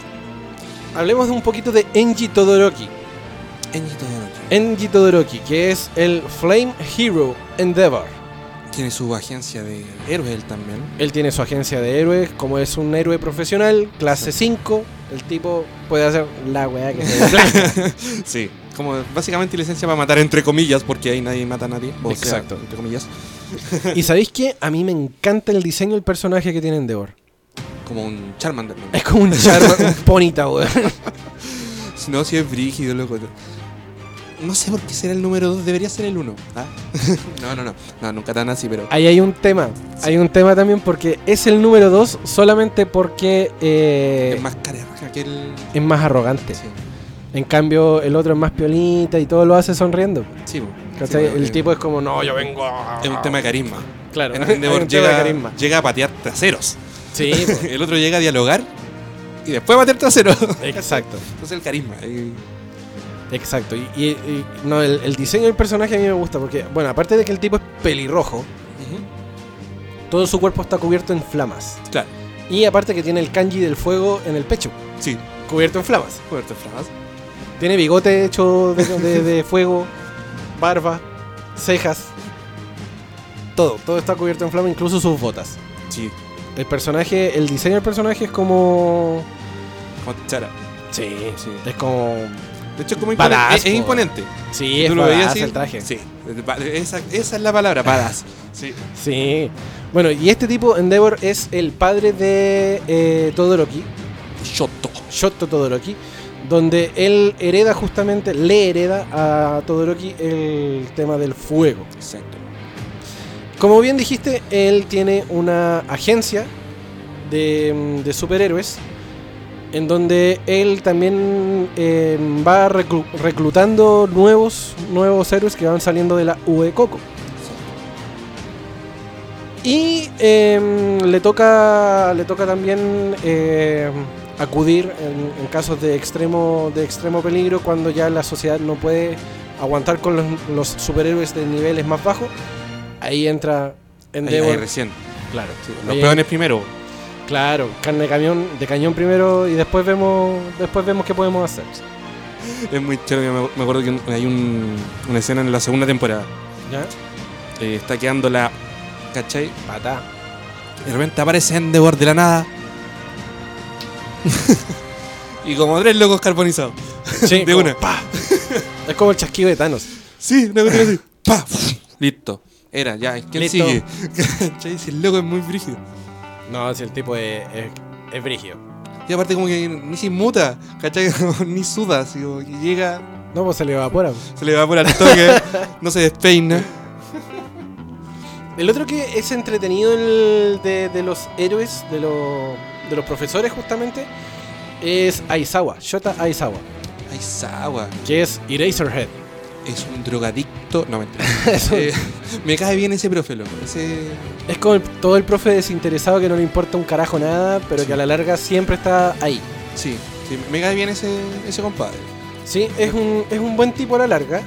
Hablemos de un poquito de Enji Todoroki. Enji Todoroki. Enji Todoroki, que es el Flame Hero Endeavor. Tiene su agencia de héroes él también. Él tiene su agencia de héroes, como es un héroe profesional, clase 5, el tipo puede hacer la weá que se. Sí, como básicamente licencia para matar entre comillas, porque ahí nadie mata a nadie. O sea, Exacto. entre comillas. ¿Y sabéis qué? A mí me encanta el diseño del personaje que tiene Endeavor. Como un Charmander. ¿no? Es como un charma, un ponita, weón. No, si es brígido, loco. No sé por qué será el número 2, debería ser el 1. no, no, no. No, nunca tan así, pero. Ahí hay un tema. Hay un tema también porque es el número 2 solamente porque eh, es más que el. es más arrogante. Sí, En cambio, el otro es más piolita y todo lo hace sonriendo. sí. Sí, el tipo es como, no, yo vengo a... Es un tema de carisma. Claro, un tema llega, de carisma. llega a patear traseros. Sí, po. El otro llega a dialogar y después a patear traseros. exacto. Entonces el carisma. y- Exacto. Y, y- y- no, el, el diseño del personaje a mí me gusta porque, bueno, aparte de que el tipo es pelirrojo, todo su cuerpo está cubierto en flamas. Claro, Y aparte que tiene el kanji del fuego en el pecho, sí. cubierto en flamas. Cubierto de flamas. Tiene bigote hecho de, de- de fuego, barba, cejas. Todo, todo está cubierto en flama, incluso sus botas. Sí, El personaje, el diseño del personaje es como. como chara. Sí, sí. Es como. De hecho, es como Badass, imponente. Es, es po. imponente. Sí, Tú es lo veías badass así, el traje. Sí. Esa es la palabra, badass. Sí. Sí. Bueno, y este tipo, Endeavor, es el padre de eh, Todoroki, Shoto. Shoto Todoroki, donde él hereda justamente, le hereda a Todoroki el tema del fuego. Exacto. Como bien dijiste, él tiene una agencia de, superhéroes en donde él también eh, va reclu- reclutando nuevos, nuevos héroes que van saliendo de la U Coco. Y eh, le toca le toca también eh, acudir en, en casos de extremo de extremo peligro cuando ya la sociedad no puede aguantar con los, los superhéroes de niveles más bajos. Ahí entra Ahí, Endeavor. ahí recién. claro, Los Ahí- peones primero. Claro, carne de cañón, de cañón primero y después vemos después vemos qué podemos hacer. Es muy chévere. Me acuerdo que hay un- una escena en la segunda temporada. ¿Ya? Eh, está quedando la. ¿Cachai? Patá. De repente aparece Endeavor de la nada. y como tres locos carbonizados. Sí, De como una. pa. Es como el chasquido de Thanos. Sí, una cuestión así. ¡Pa! Listo. Era, ya. ¿Quién Listo. sigue? ¿Cachai? Si el loco es muy brígido. No, si el tipo es, es, es brígido. Y aparte como que ni se inmuta, ¿cachai? ni suda, así como que llega, No, pues se le evapora. se le va por el toque, no se despeina. El otro que es entretenido el de, de los héroes, de, los de los profesores justamente, es Aizawa, Shota Aizawa, Aizawa que es Eraserhead. Es un drogadicto. No, mentira. Eh, me cae bien ese profe, loco. Ese... es como el- todo el profe desinteresado que no le importa un carajo nada, pero Sí. que a la larga siempre está ahí. Sí, sí, me cae bien ese, ese compadre. Sí, es un, es un buen tipo a la larga.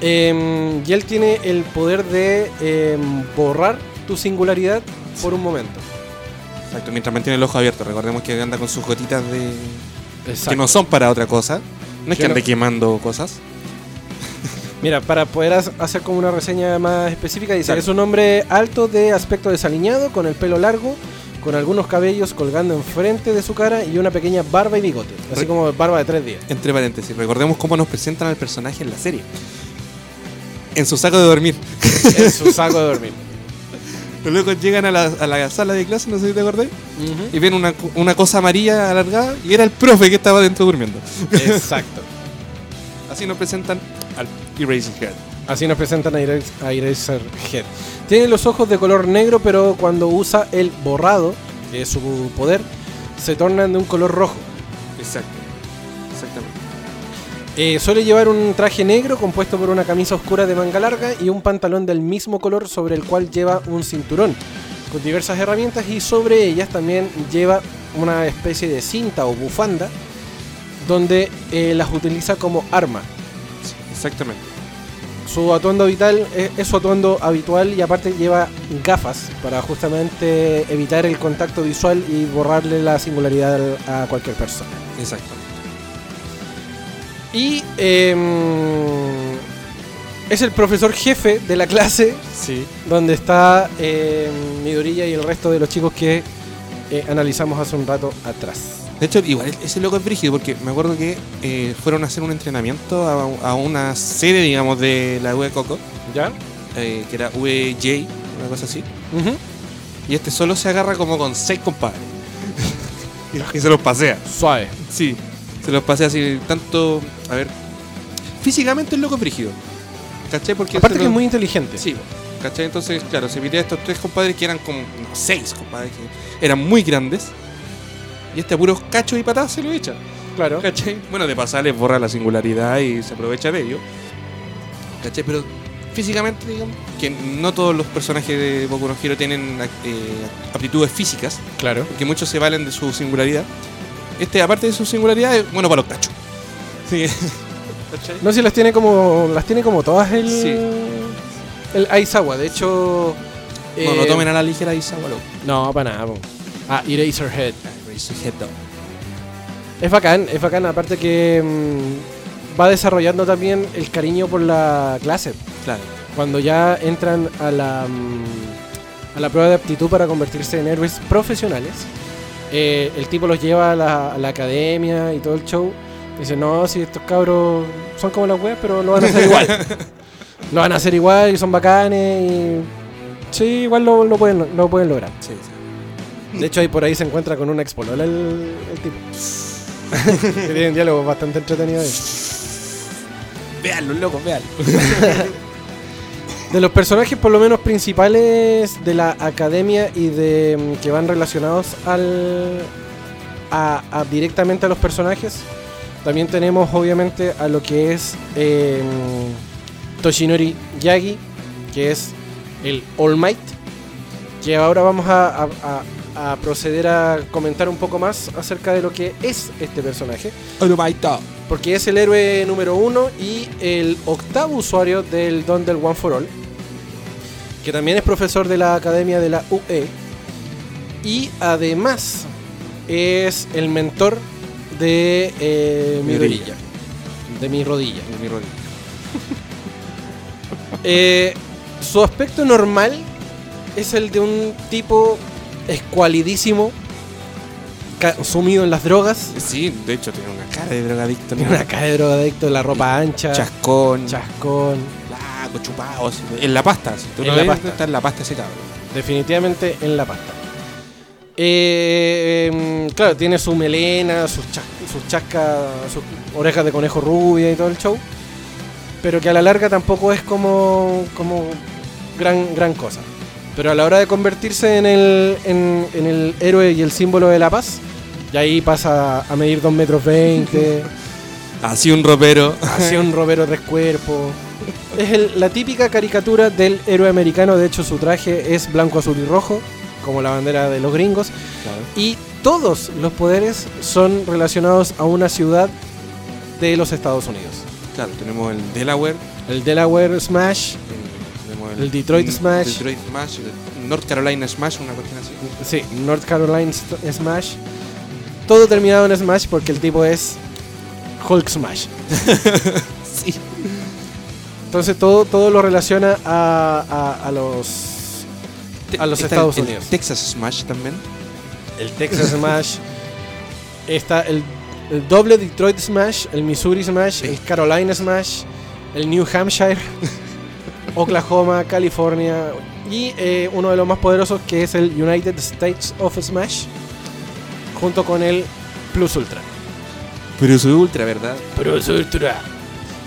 Em, y él tiene el poder de em, borrar tu singularidad por un momento. Exacto, mientras mantiene el ojo abierto. Recordemos que anda con sus gotitas de. que Exacto. no son para otra cosa. No es que Que no- ande quemando cosas. Mira, para poder ha- hacer como una reseña más específica, dice Claro. es un hombre alto de aspecto desaliñado, con el pelo largo, con algunos cabellos colgando enfrente de su cara y una pequeña barba y bigote. Así Re- como barba de tres días. Entre paréntesis, recordemos cómo nos presentan al personaje en la serie. En su saco de dormir. en su saco de dormir. Los locos llegan a la, a la sala de clase, no sé si te acordás, y ven una cosa amarilla alargada y era el profe que estaba dentro durmiendo. Exacto. Así nos presentan al Eraserhead. Así nos presentan a. Tiene los ojos de color negro, pero cuando usa el borrado, que es su poder, se tornan de un color rojo. Exacto. Exactamente. Eh, suele llevar un traje negro compuesto por una camisa oscura de manga larga y un pantalón del mismo color sobre el cual lleva un cinturón con diversas herramientas y sobre ellas también lleva una especie de cinta o bufanda donde eh, las utiliza como arma. Exactamente. Su atuendo habitual es, es su atuendo habitual y aparte lleva gafas para justamente evitar el contacto visual y borrarle la singularidad a cualquier persona. Exactamente. Y em, es el profesor jefe de la clase Sí. donde está em, Midorilla y el resto de los chicos que eh, analizamos hace un rato atrás. De hecho, igual ese loco es brígido porque me acuerdo que eh, fueron a hacer un entrenamiento a, a una sede, digamos, de la UE Coco, ¿Ya? eh, que era UEJ, una cosa así. Y este solo se agarra como con seis compadres. y se los pasea. Suave. Sí, se los pasea así, tanto. A ver. Físicamente el loco es brígido. ¿Cachai? Porque Aparte se que es muy inteligente. Sí, ¿cachai? Entonces, claro, se pide a estos tres compadres que eran como no, seis compadres que eran muy grandes. Y este a puros cachos y patadas se lo echa. Claro. ¿Cachai? Bueno, de pasar les borra la singularidad y se aprovecha de ello. ¿Cachai? Pero físicamente, digamos, que no todos los personajes de Boku no Hero tienen eh, aptitudes físicas, Claro. porque muchos se valen de su singularidad. Este, aparte de su singularidad, es bueno para los cachos. Sí. ¿Cachai? No si las tiene como. las tiene como todas el. Sí. El Aizawa. De hecho. No, no eh, tomen a la ligera Isawa, loco. No, para nada. po. Ah, Eraserhead. Sujeto. Es bacán, es bacán. Aparte que mm, va desarrollando también el cariño por la clase. Claro. Cuando ya entran a la, mm, a la prueba de aptitud para convertirse en héroes profesionales, eh, el tipo los lleva a la, a la academia y todo el show. Dice, no, si estos cabros son como las weas, pero lo van a hacer igual. lo van a hacer igual y son bacanes y... Sí, igual lo, lo pueden, lo pueden lograr. Sí, sí. De hecho, ahí por ahí se encuentra con una expolola el, el tipo. que tiene un diálogo bastante entretenido ahí. Veanlo, loco, veanlo. De los personajes por lo menos principales de la academia y de mm, que van relacionados al a, a directamente a los personajes, también tenemos obviamente a lo que es eh, Toshinori Yagi, que es el All Might, que ahora vamos a, a- a- a proceder a comentar un poco más acerca de lo que es este personaje. Porque es el héroe número uno y el octavo usuario del Don del One for All. Que también es profesor de la academia de la UE. Y además es el mentor de eh, mi rodilla. De mi rodilla. En mi rodilla. Eh, su aspecto normal es el de un tipo escualidísimo, sumido en las drogas. Sí, de hecho tiene una cara de drogadicto. Tiene una cara de drogadicto, la ropa ancha, chascón, chascón. flaco, chupado. En la pasta. Si tú En lo la ves, pasta. está en la pasta ese cabrón. Definitivamente en la pasta. Eh, em, claro, tiene su melena, sus, chas- sus chascas, sus orejas de conejo rubia y todo el show. Pero que a la larga tampoco es como, como gran, gran cosa. Pero a la hora de convertirse en el, en, en el héroe y el símbolo de la paz, y ahí pasa a medir 2 metros 20, Así un ropero. hacia un robero de cuerpo. Es el- la típica caricatura del héroe americano, de hecho su traje es blanco, azul y rojo, como la bandera de los gringos. Claro. Y todos los poderes son relacionados a una ciudad de los Estados Unidos. Claro, tenemos el Delaware, El Delaware Smash, tenemos El Detroit Smash. Detroit Smash, el North Carolina Smash, una cuestión así. Sí, North Carolina St- Smash. Todo terminado en Smash porque el tipo es Hulk Smash. Sí. Entonces todo, todo lo relaciona a, a- a los a los Está Estados el Unidos. Texas Smash también. El Texas Smash. Está el, el doble Detroit Smash, el Missouri Smash, Sí. el Carolina Smash, el New Hampshire, Oklahoma, California y eh, uno de los más poderosos que es el United States of Smash junto con el Plus Ultra. Pero soy ultra, ¿verdad? Plus Ultra.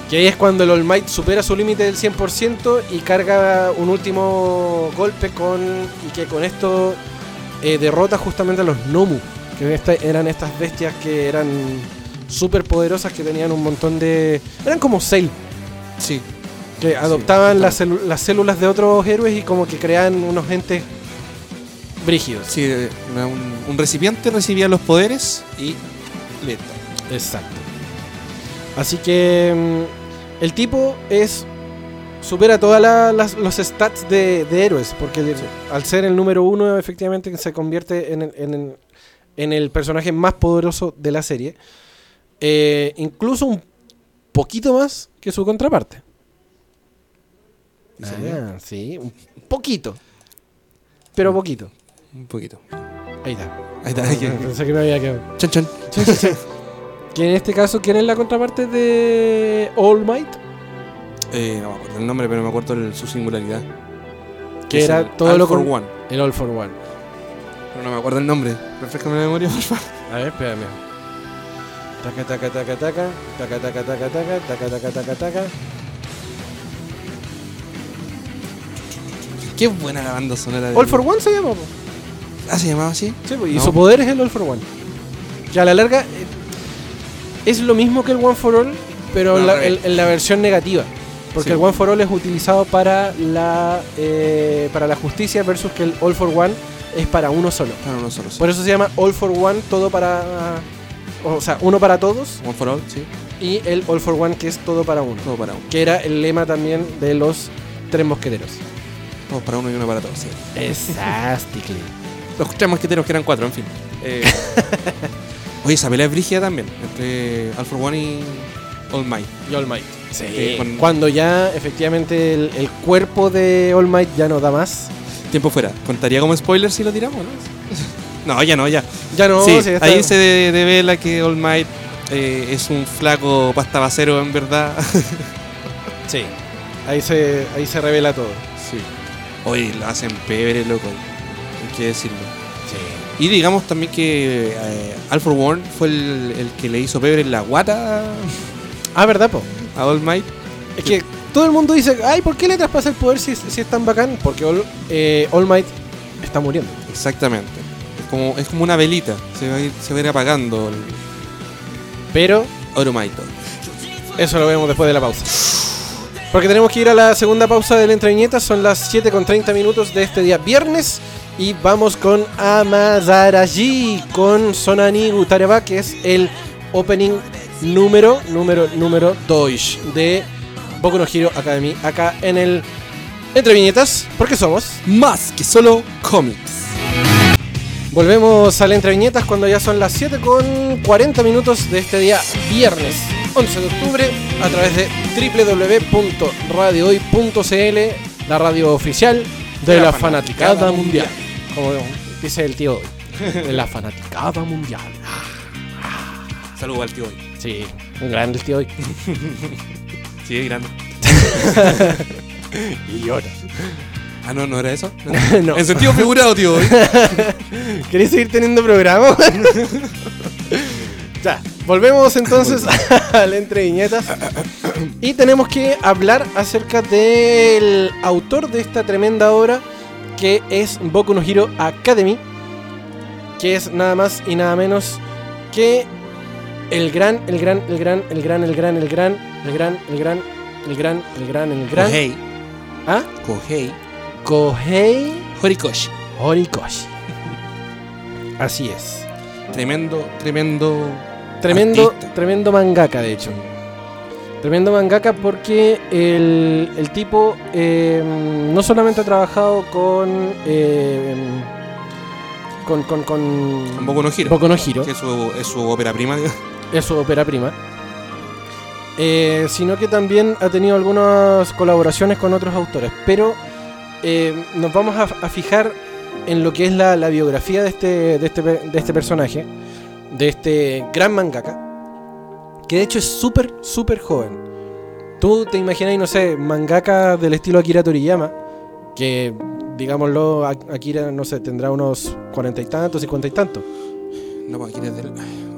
Que ahí es cuando el All Might supera su límite del 100% y carga un último golpe con y que con esto eh, derrota justamente a los Nomu, que esta- eran estas bestias que eran súper poderosas, que tenían un montón de... Eran como Cell, Sí. Que adoptaban las, celu- las células de otros héroes y como que creaban unos entes brígidos. Sí, eh, un, un recipiente recibía los poderes y listo. Exacto. Así que mm, el tipo es supera todos los stats de, de héroes, porque al ser el número uno efectivamente se convierte en el, en el- en el personaje más poderoso de la serie. Eh, incluso un poquito más que su contraparte. Ah, sí, un poquito. Pero poquito. Un poquito. Ahí está. Ahí está. ahí Pensé que me había quedado. Chan, chan. Que en este caso, ¿quién es la contraparte de All Might? Eh, no me acuerdo el nombre, pero me acuerdo el- su singularidad. Que era el todo All lo for con- One. El All for One. Pero no me acuerdo el nombre. Refrescame la memoria, por favor. A ver, espérame. Taca, taca, taca, taca. Taca, taca, taca, taca. Taca, taca, taca, taca. Qué buena la banda sonora. de- All for One se llama. po. Ah, se llamaba así. Sí, po, y su poder es el All for One. Que a la larga eh, es lo mismo que el One for All, pero No, en, la, en versión negativa. Porque Sí. el One for All es utilizado para la, eh, para la justicia versus que el All for One es para uno solo. Para uno solo. sí. Por eso se llama All for One, todo para... O sea, uno para todos One for All, sí. y el All for One que es todo para uno. Todo para uno. Que era el lema también de los tres mosqueteros. Todo para uno y uno para todos, sí. Exactly. Los tres mosqueteros que eran cuatro, en fin. Eh, Oye, esa pelea es brígida también. Entre All for One y All Might. Y All Might. Sí. Eh, con- Cuando ya efectivamente el, el cuerpo de All Might ya no da más. Tiempo fuera. ¿Contaría como spoiler si lo tiramos, no? No, ya no, ya. Ya no, sí, sí, está- ahí se de- devela que All Might eh, es un flaco pasta basero en verdad. Sí. Ahí se, ahí se revela todo. sí. Oye, lo hacen pebre, loco. Hay que decirlo. Sí. Y digamos también que eh, for One fue el, el que le hizo pebre en la guata Ah, ¿verdad, po? a All Might. Es que todo el mundo dice, ay, ¿por qué le traspasa el poder si, si es tan bacán? Porque All, eh, All Might está muriendo. Exactamente. Es como, es como una velita. Se va a ir, se va a ir apagando el Pero All Might. Eso lo vemos después de la pausa. Porque tenemos que ir a la segunda pausa de la entreviñeta. Son las 7 con 30 minutos de este día viernes. Y vamos con Amadaraji con Sonani Gutareba, que es el opening número, número, número 2 de Boku no Hero Academy. Acá en el Entre Viñetas, porque somos. Más que solo cómics. Volvemos a la Entre Viñetas cuando ya son las 7 con 40 minutos de este día viernes 11 de octubre a través de www.radiohoy.cl, la radio oficial de De la la fanaticada fanaticada mundial. Como dice el tío hoy, de la fanaticada mundial. Saludos al tío hoy. Sí, un grande el tío hoy. Sí, es grande. Y llora. Ah, no, no era eso. No. En sentido figurado, tío hoy. ¿Queréis seguir teniendo programa? ya, volvemos entonces al entre viñetas. Y tenemos que hablar acerca del autor de esta tremenda obra, que es Boku no Hero Academy, que es nada más y nada menos que el gran, el gran, el gran, el gran, el gran, el gran, el gran, el gran, el gran, el gran, el gran. Kohei. ¿Ah? Kohei. Kohei Horikoshi. Horikoshi. Así es. Tremendo, tremendo. Tremendo, Artista. tremendo mangaka, de hecho. Tremendo mangaka porque el, el tipo eh, no solamente ha trabajado con. eh, con, con, con, Con Boku no Hero. Boku no Hero, Que es su, es su ópera prima, digamos. es su ópera prima. Eh, sino que también ha tenido algunas colaboraciones con otros autores. Pero eh, nos vamos a, a fijar en lo que es la, la biografía de este, de, este, de este personaje, de este gran mangaka, que de hecho es súper, súper joven. Tú te imaginas, no sé, mangaka del estilo Akira Toriyama, que digámoslo, A- Akira, no sé, tendrá unos cuarenta y tantos, cincuenta y tantos. No, pues aquí desde el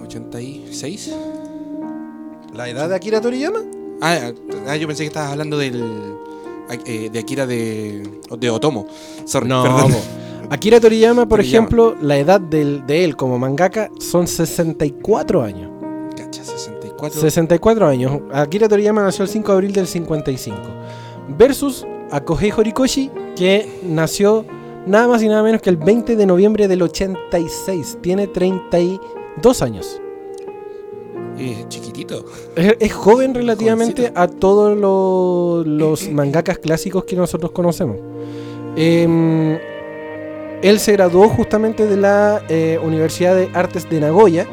86. ¿La edad de Akira Toriyama? Ah, ah, yo pensé que estabas hablando del. eh, de Akira de. de Otomo. Sorry, No, perdón. Akira Toriyama, por Toriyama. ejemplo, la edad del- de él como mangaka son 64 años. Cacha, 64. 64 años. Akira Toriyama nació el 5 de abril del 55. Versus a Kohei Horikoshi, que nació nada más y nada menos que el 20 de noviembre del 86. Tiene 32 años. Eh, chiquitito. Es, es joven relativamente Jovencito. a todos lo- los mangakas clásicos que nosotros conocemos. Em, él se graduó justamente de la eh, Universidad de Artes de Nagoya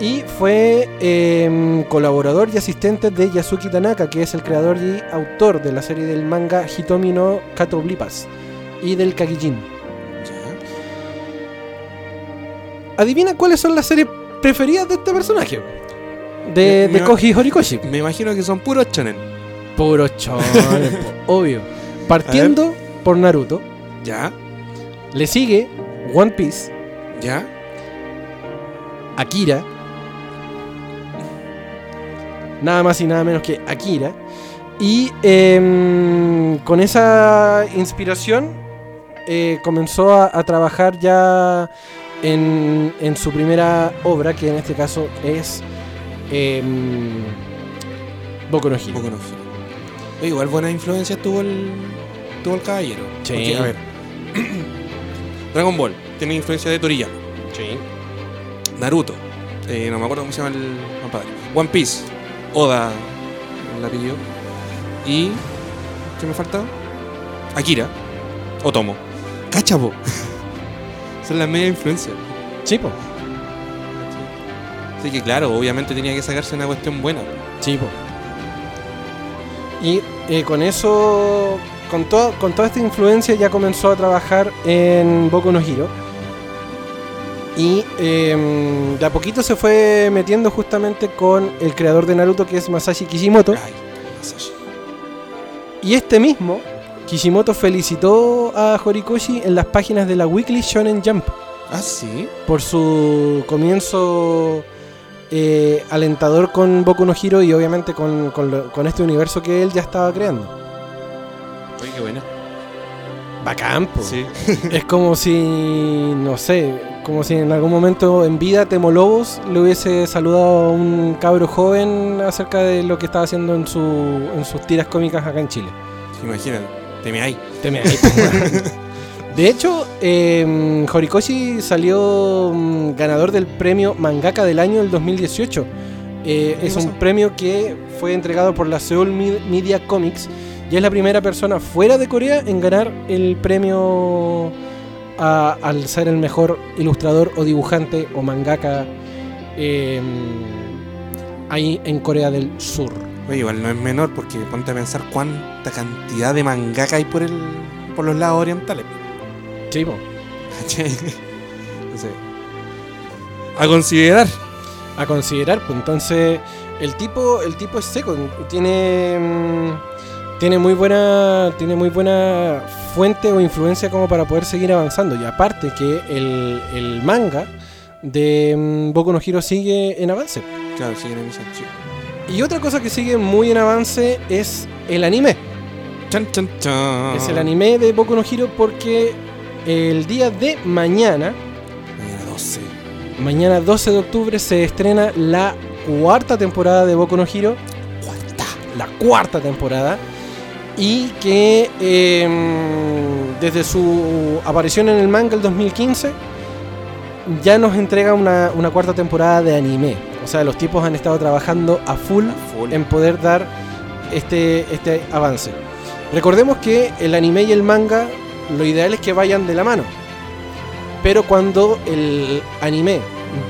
y fue em, colaborador y asistente de Yasuki Tanaka, que es el creador y autor de la serie del manga Hitomi no Kato Blipas y del Kakijin. Ya. Adivina cuáles son las series preferidas de este personaje. De, Me- de me- Koji Horikoshi. Me imagino que son puros chonen. Puro chonen, obvio. Partiendo por Naruto, Ya, le sigue One Piece, ya. Akira. Nada más y nada menos que Akira. Y em, con esa inspiración eh, comenzó a, a trabajar ya en, en su primera obra, que en este caso es em, Boku no. Oye, igual buena influencia tuvo el. tuvo el caballero. Sí. Porque, a ver. Dragon Ball tiene influencia de Toriyama. Sí. Naruto. eh, no me acuerdo cómo se llama el compadre. One Piece. Oda. El apellido. Y. ¿Qué me falta? Akira. Otomo. Cachapo. Son las medias influencias. Chipo. Así que claro, obviamente tenía que sacarse una cuestión buena. Chipo. Y eh, con eso, con, toda con toda esta influencia, ya comenzó a trabajar en Boku no Hero. Y em, de a poquito se fue metiendo justamente con el creador de Naruto, que es Masashi Kishimoto. Ay, Masashi. Y este mismo, Kishimoto felicitó a Horikoshi en las páginas de la Weekly Shonen Jump Ah, sí. por su comienzo eh, alentador con Boku no Hero y obviamente con, con lo- con este universo que él ya estaba creando. Oye, qué buena. Bacán, po. Sí. Es como si, no sé, como si en algún momento en vida Temo Lobos le hubiese saludado a un cabro joven acerca de lo que estaba haciendo en, su, en sus tiras cómicas acá en Chile. Imagínate. Teme ahí. Teme ahí. De hecho, eh, Horikoshi salió mm, ganador del premio Mangaka del año del 2018. Eh, ¿Qué es un premio que fue entregado por la Seoul Media Comics y es la primera persona fuera de Corea en ganar el premio a- al ser el mejor ilustrador o dibujante o mangaka eh, ahí en Corea del Sur. Oye, igual no es menor porque ponte a pensar cuánta cantidad de mangaka hay por el por los lados orientales. Sí. ¿Cachai? Entonces, a considerar. a considerar, pues entonces el tipo, el tipo es seco, tiene mm, tiene muy buena tiene muy buena fuente o influencia como para poder seguir avanzando y aparte que el, el manga de mm, Boku no Hero sigue en avance. Claro, siguen en emisión. sí. Y otra cosa que sigue muy en avance es el anime. Chan, chan, chan. Es el anime de Boku no Hero porque el día de mañana Mañana 12. Mañana 12 de octubre se estrena la cuarta temporada de Boku no Hero. Cuarta. La cuarta temporada. Y que em, desde su aparición en el manga el 2015 ya nos entrega una, una cuarta temporada de anime. O sea, los tipos han estado trabajando a full, A full. en poder dar este, este avance. Recordemos que el anime y el manga, lo ideal es que vayan de la mano. Pero cuando el anime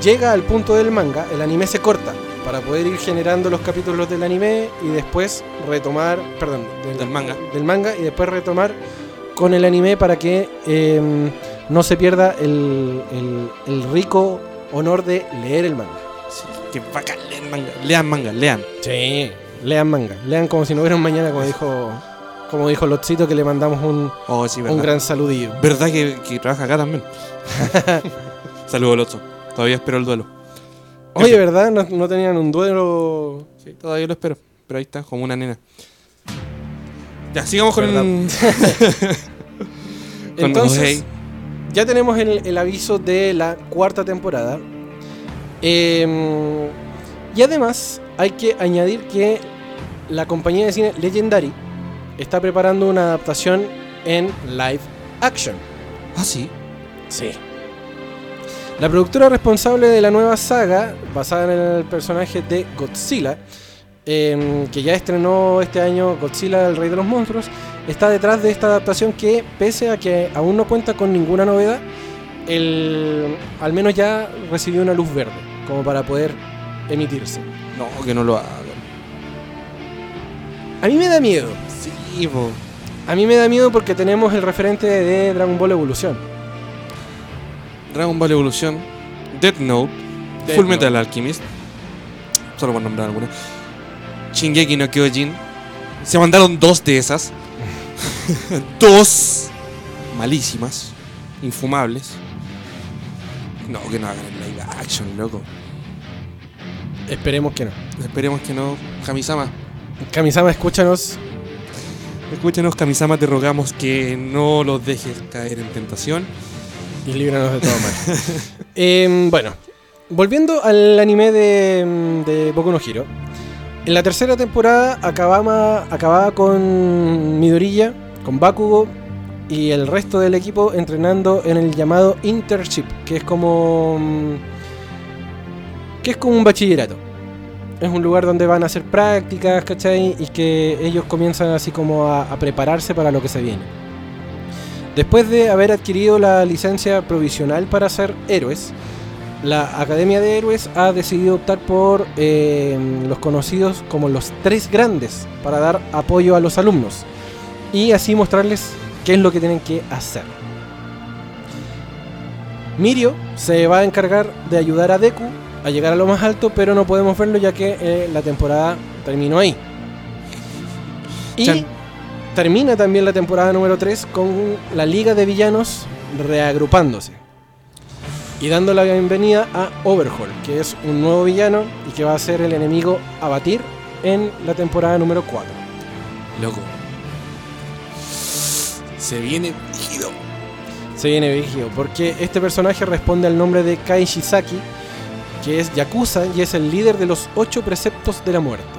llega al punto del manga, el anime se corta para poder ir generando los capítulos del anime y después retomar, perdón, Del manga. del manga y después retomar con el anime para que eh, no se pierda el, el- el rico honor de leer el manga. Sí, que bacán, lean manga. Lean manga, lean. Sí, lean manga, lean como si no hubiera un mañana, como dijo, como dijo Lotzito, que le mandamos un, Oh, sí, un gran saludillo. ¿Verdad que, que trabaja acá también? Saludos, Lotso. Todavía espero el duelo. Oye, ¿verdad? No, no tenían un duelo. Sí, todavía lo espero. Pero ahí está, como una nena. Ya, sigamos con el. Entonces, ya tenemos el, el aviso de la cuarta temporada. Eh, y además, hay que añadir que la compañía de cine Legendary está preparando una adaptación en live action. Ah, sí. Sí. La productora responsable de la nueva saga, basada en el personaje de Godzilla, em, que ya estrenó este año Godzilla, el rey de los monstruos, está detrás de esta adaptación que, pese a que aún no cuenta con ninguna novedad, el- al menos ya recibió una luz verde, como para poder emitirse. No, que no lo hagan. A mí me da miedo. Sí, po. A mí me da miedo porque tenemos el referente de Dragon Ball Evolución. Dragon Ball Evolution, Death Note, Death Full Note. Metal Alchemist, solo por nombrar alguna. Shingeki no Kyojin. Se mandaron dos de esas. dos malísimas, infumables. No, que no hagan live action, loco. Esperemos que no. Esperemos que no. Kamisama, Kamisama, escúchanos. escúchenos, Kamisama, te rogamos que no los dejes caer en tentación. Y líbranos de todo mal. Em, bueno, volviendo al anime de, de Boku no Hero. En la tercera temporada acababa, acababa con Midoriya, con Bakugo y el resto del equipo entrenando en el llamado internship, que es como mm, que es como un bachillerato. Es un lugar donde van a hacer prácticas, ¿cachai? Y que ellos comienzan así como a, a prepararse para lo que se viene. Después de haber adquirido la licencia provisional para ser héroes, la Academia de Héroes ha decidido optar por eh, los conocidos como los tres grandes para dar apoyo a los alumnos y así mostrarles qué es lo que tienen que hacer. Mirio se va a encargar de ayudar a Deku a llegar a lo más alto, pero no podemos verlo ya que eh, la temporada terminó ahí. Y. termina también la temporada número 3 con la Liga de Villanos reagrupándose y dando la bienvenida a Overhaul, que es un nuevo villano y que va a ser el enemigo a batir en la temporada número 4. Loco. Se viene rígido. Se viene vigio, porque este personaje responde al nombre de Kai Shisaki, que es Yakuza y es el líder de los ocho preceptos de la muerte.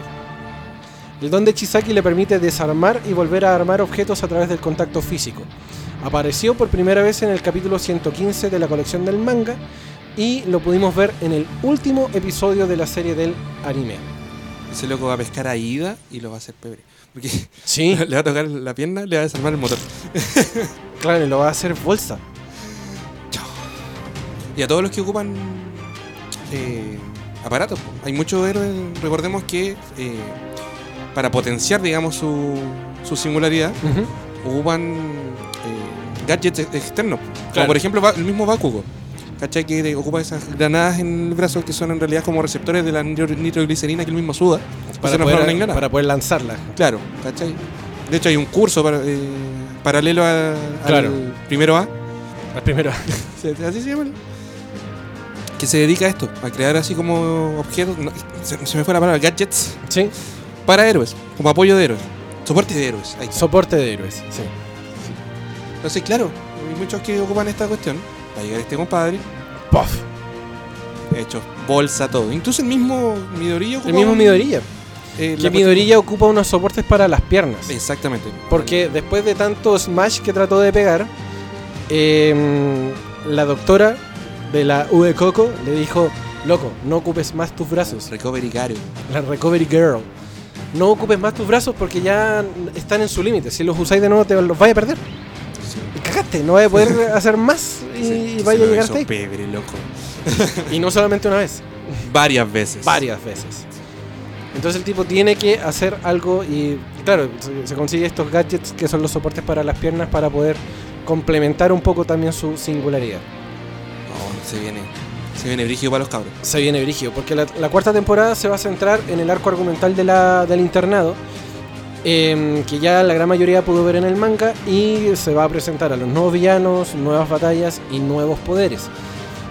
El don de Chisaki le permite desarmar y volver a armar objetos a través del contacto físico. Apareció por primera vez en el capítulo 115 de la colección del manga y lo pudimos ver en el último episodio de la serie del anime. Ese loco va a pescar a Ida y lo va a hacer pebre. Porque Sí, le va a tocar la pierna, le va a desarmar el motor. claro, y lo va a hacer bolsa. Y a todos los que ocupan eh, aparatos. Hay muchos héroes, recordemos que eh, para potenciar, digamos, su, su singularidad, Ujú. ocupan eh, gadgets ex- externos. Como por ejemplo el mismo Bakugo. ¿Cachai? Que ocupa esas granadas en el brazo que son en realidad como receptores de la nitro- nitroglicerina que él mismo suda. Para, poder, para poder lanzarla. Claro, ¿cachai? De hecho hay un curso para- eh, paralelo a- Claro. al primero A. La primera. Se- Así se llama. Que se dedica a esto, a crear así como objetos. se, se me fue la palabra, gadgets Sí, para héroes, como apoyo de héroes. Soporte de héroes. Ahí está. soporte de héroes. Sí. Entonces, claro, hay muchos que ocupan esta cuestión. Va a llegar este compadre, Puff. hecho bolsa, todo. Incluso el mismo Midoriya ocupa El mismo un- Midoriya. eh, Que la Midoriya ocupa unos soportes para las piernas. Exactamente. Porque después de tanto smash que trató de pegar, em, la doctora de la U de Coco le dijo, loco, no ocupes más tus brazos. Recovery Garo. La Recovery Girl. No ocupes más tus brazos porque ya están en su límite. Si los usáis de nuevo, te los vais a perder. Y cagaste, no vais a poder hacer más y, vaya a llegar hasta ahí. Pebre, loco. Y no solamente una vez, Varias veces. varias veces. Entonces el tipo tiene que hacer algo y, claro, se, se consigue estos gadgets que son los soportes para las piernas para poder complementar un poco también su singularidad. Oh, se viene. Se viene brígido para los cabros. se viene brigio, porque la, cuarta temporada se va a centrar en el arco argumental del internado, em, que ya la gran mayoría pudo ver en el manga, y se va a presentar a los nuevos villanos, nuevas batallas y nuevos poderes.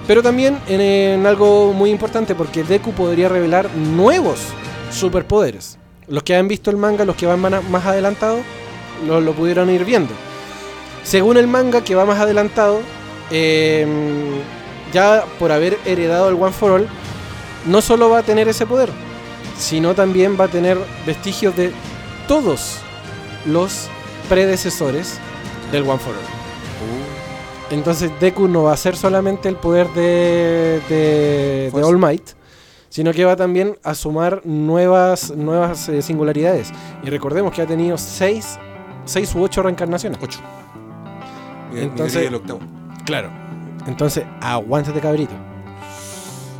Pero también en, algo muy importante, porque Deku podría revelar nuevos superpoderes. Los que han visto el manga, los que van más adelantados, lo, lo pudieron ir viendo. Según el manga que va más adelantado, em, ya por haber heredado el One for All, no solo va a tener ese poder, sino también va a tener vestigios de todos los predecesores del One for All. Entonces Deku no va a ser solamente el poder de, de, de. All Might, sino que va también a sumar nuevas, nuevas eh, singularidades. Y recordemos que ha tenido 6 seis u 8 reencarnaciones. Ocho. Mi- mi Entonces- sería el octavo. Claro. Entonces, aguántate cabrito.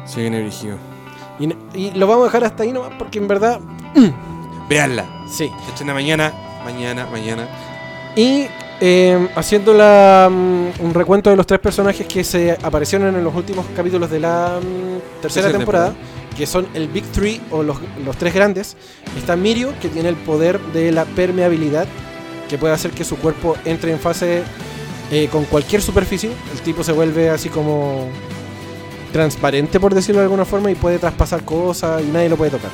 Se viene brígido. Y, y lo vamos a dejar hasta ahí nomás porque en verdad, Veanla. sí. Echen mañana, mañana, mañana. Y eh, haciendo la, mm, un recuento de los tres personajes que se aparecieron en los últimos capítulos de la mm, tercera Tercera temporada, temporada. que son el Big Three o los, los tres grandes, está Mirio, que tiene el poder de la permeabilidad, que puede hacer que su cuerpo entre en fase eh, con cualquier superficie. El tipo se vuelve así como transparente, por decirlo de alguna forma, y puede traspasar cosas y nadie lo puede tocar.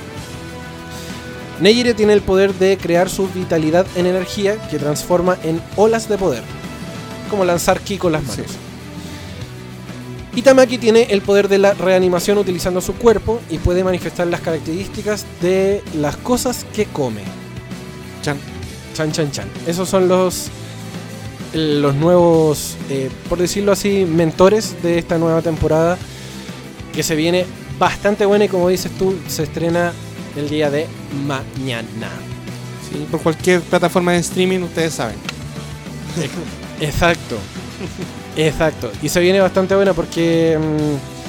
Neyire tiene el poder de crear su vitalidad en energía que transforma en olas de poder, como lanzar ki con las manos. Itamaki tiene el poder de la reanimación utilizando su cuerpo y puede manifestar las características de las cosas que come. Chan. Chan, chan, chan. Esos son los, los nuevos, eh, por decirlo así, mentores de esta nueva temporada que se viene bastante buena y como dices tú, se estrena el día de mañana. Sí, por cualquier plataforma de streaming, ustedes saben. Exacto. Exacto. Y se viene bastante buena porque mm,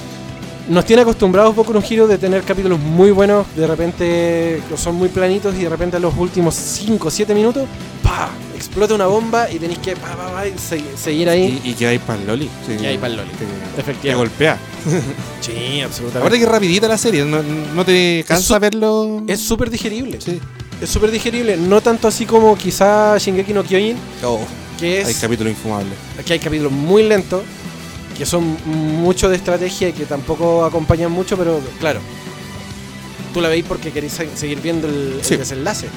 nos tiene acostumbrados Boku no Hero de tener capítulos muy buenos, de repente que son muy planitos y de repente a los últimos 5 o 7 minutos, ¡pa! explota una bomba y tenéis que pa, pa, pa, y se- seguir ahí. Y, y que hay para el Loli. Sí, Y hay pa'l loli. Te, te Efectivamente. golpea. Sí, absolutamente. Aparte que es rapidita la serie, no, no te cansa su- verlo. Es súper digerible. Sí. Es súper digerible. No tanto así como quizá Shingeki no Kyojin, Oh, que es hay capítulo infumable. Aquí hay capítulos muy lentos, que son mucho de estrategia y que tampoco acompañan mucho, pero claro, tú la veis porque queréis se- seguir viendo el, desenlace.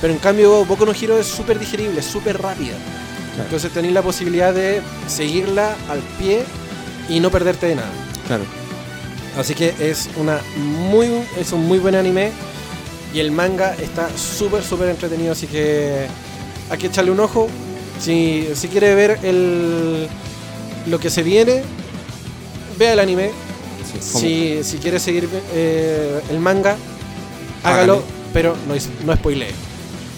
Pero en cambio, Boku no Hero es súper digerible, es súper rápida. Claro. Entonces tenéis la posibilidad de seguirla al pie y no perderte de nada. Claro. Así que es una muy es un muy buen anime y el manga está súper súper entretenido, así que hay que echarle un ojo. Si, si quiere ver el lo que se viene, vea el anime. Sí, Si, si quiere seguir eh, el manga, hágalo, pero no, no spoilee.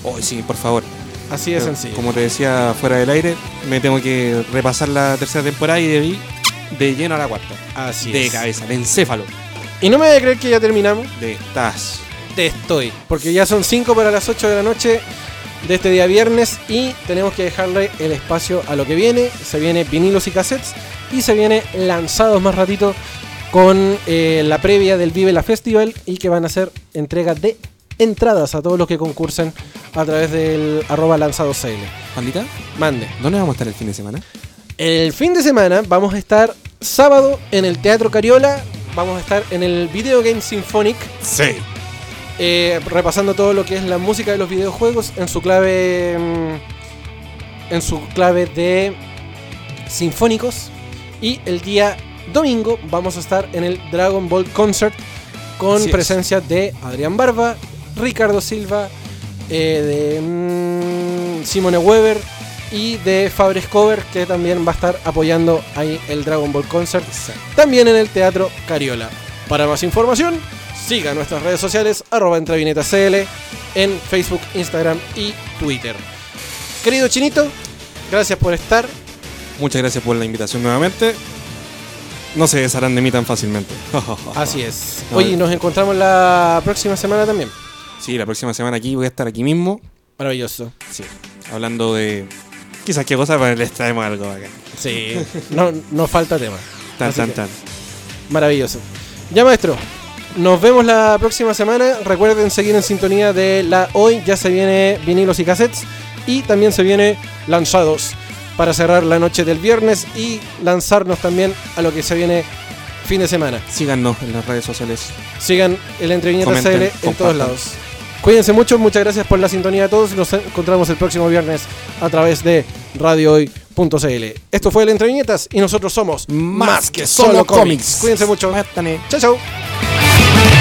Oh, sí, por favor. Así de sencillo. Como te decía fuera del aire, me tengo que repasar la tercera temporada y de ahí de lleno a la cuarta. Así de es. cabeza, de encéfalo. Y no me voy a creer que ya terminamos. De tas. te estoy. Porque ya son 5 para las 8 de la noche de este día viernes y tenemos que dejarle el espacio a lo que viene. Se viene vinilos y cassettes y se viene lanzados más ratito con eh, la previa del Vive la Festival y que van a ser entregas de entradas a todos los que concursen a través del arroba lanzados Pandita, Mande. ¿dónde vamos a estar el fin de semana? El fin de semana vamos a estar sábado en el Teatro Cariola. Vamos a estar en el Video Game Symphonic Sí. Eh, repasando todo lo que es la música de los videojuegos en su clave mm, en su clave de sinfónicos y el día domingo vamos a estar en el Dragon Ball Concert con Así es. presencia de Adrián Barba, Ricardo Silva, eh, de mm, Simone Weber y de Fabres Cover que también va a estar apoyando ahí el Dragon Ball Concert también en el Teatro Cariola. Para más información, siga nuestras redes sociales arroba entrevinetascl en Facebook, Instagram y Twitter. Querido Chinito, gracias por estar. Muchas gracias por la invitación nuevamente. No se desharán de mí tan fácilmente. Así es. Oye, nos encontramos la próxima semana también. Sí, la próxima semana aquí voy a estar aquí mismo. Maravilloso. Sí. Hablando de. Quizás qué cosa, pero les traemos algo acá. Sí. No, no falta tema. Tan, Así tan, tan. Maravilloso. Ya maestro, nos vemos la próxima semana. Recuerden seguir en sintonía de la hoy. Ya se viene vinilos y cassettes. Y también se viene lanzados para cerrar la noche del viernes y lanzarnos también a lo que se viene fin de semana. Síganos en las redes sociales. Sigan el Entreviñeta Comenten, CL en compartan. todos lados. Cuídense mucho, muchas gracias por la sintonía a todos. Nos encontramos el próximo viernes a través de radiohoy.cl. Esto fue el Entreviñetas y nosotros somos Más que solo cómics. Cuídense mucho. Chao, chao. ます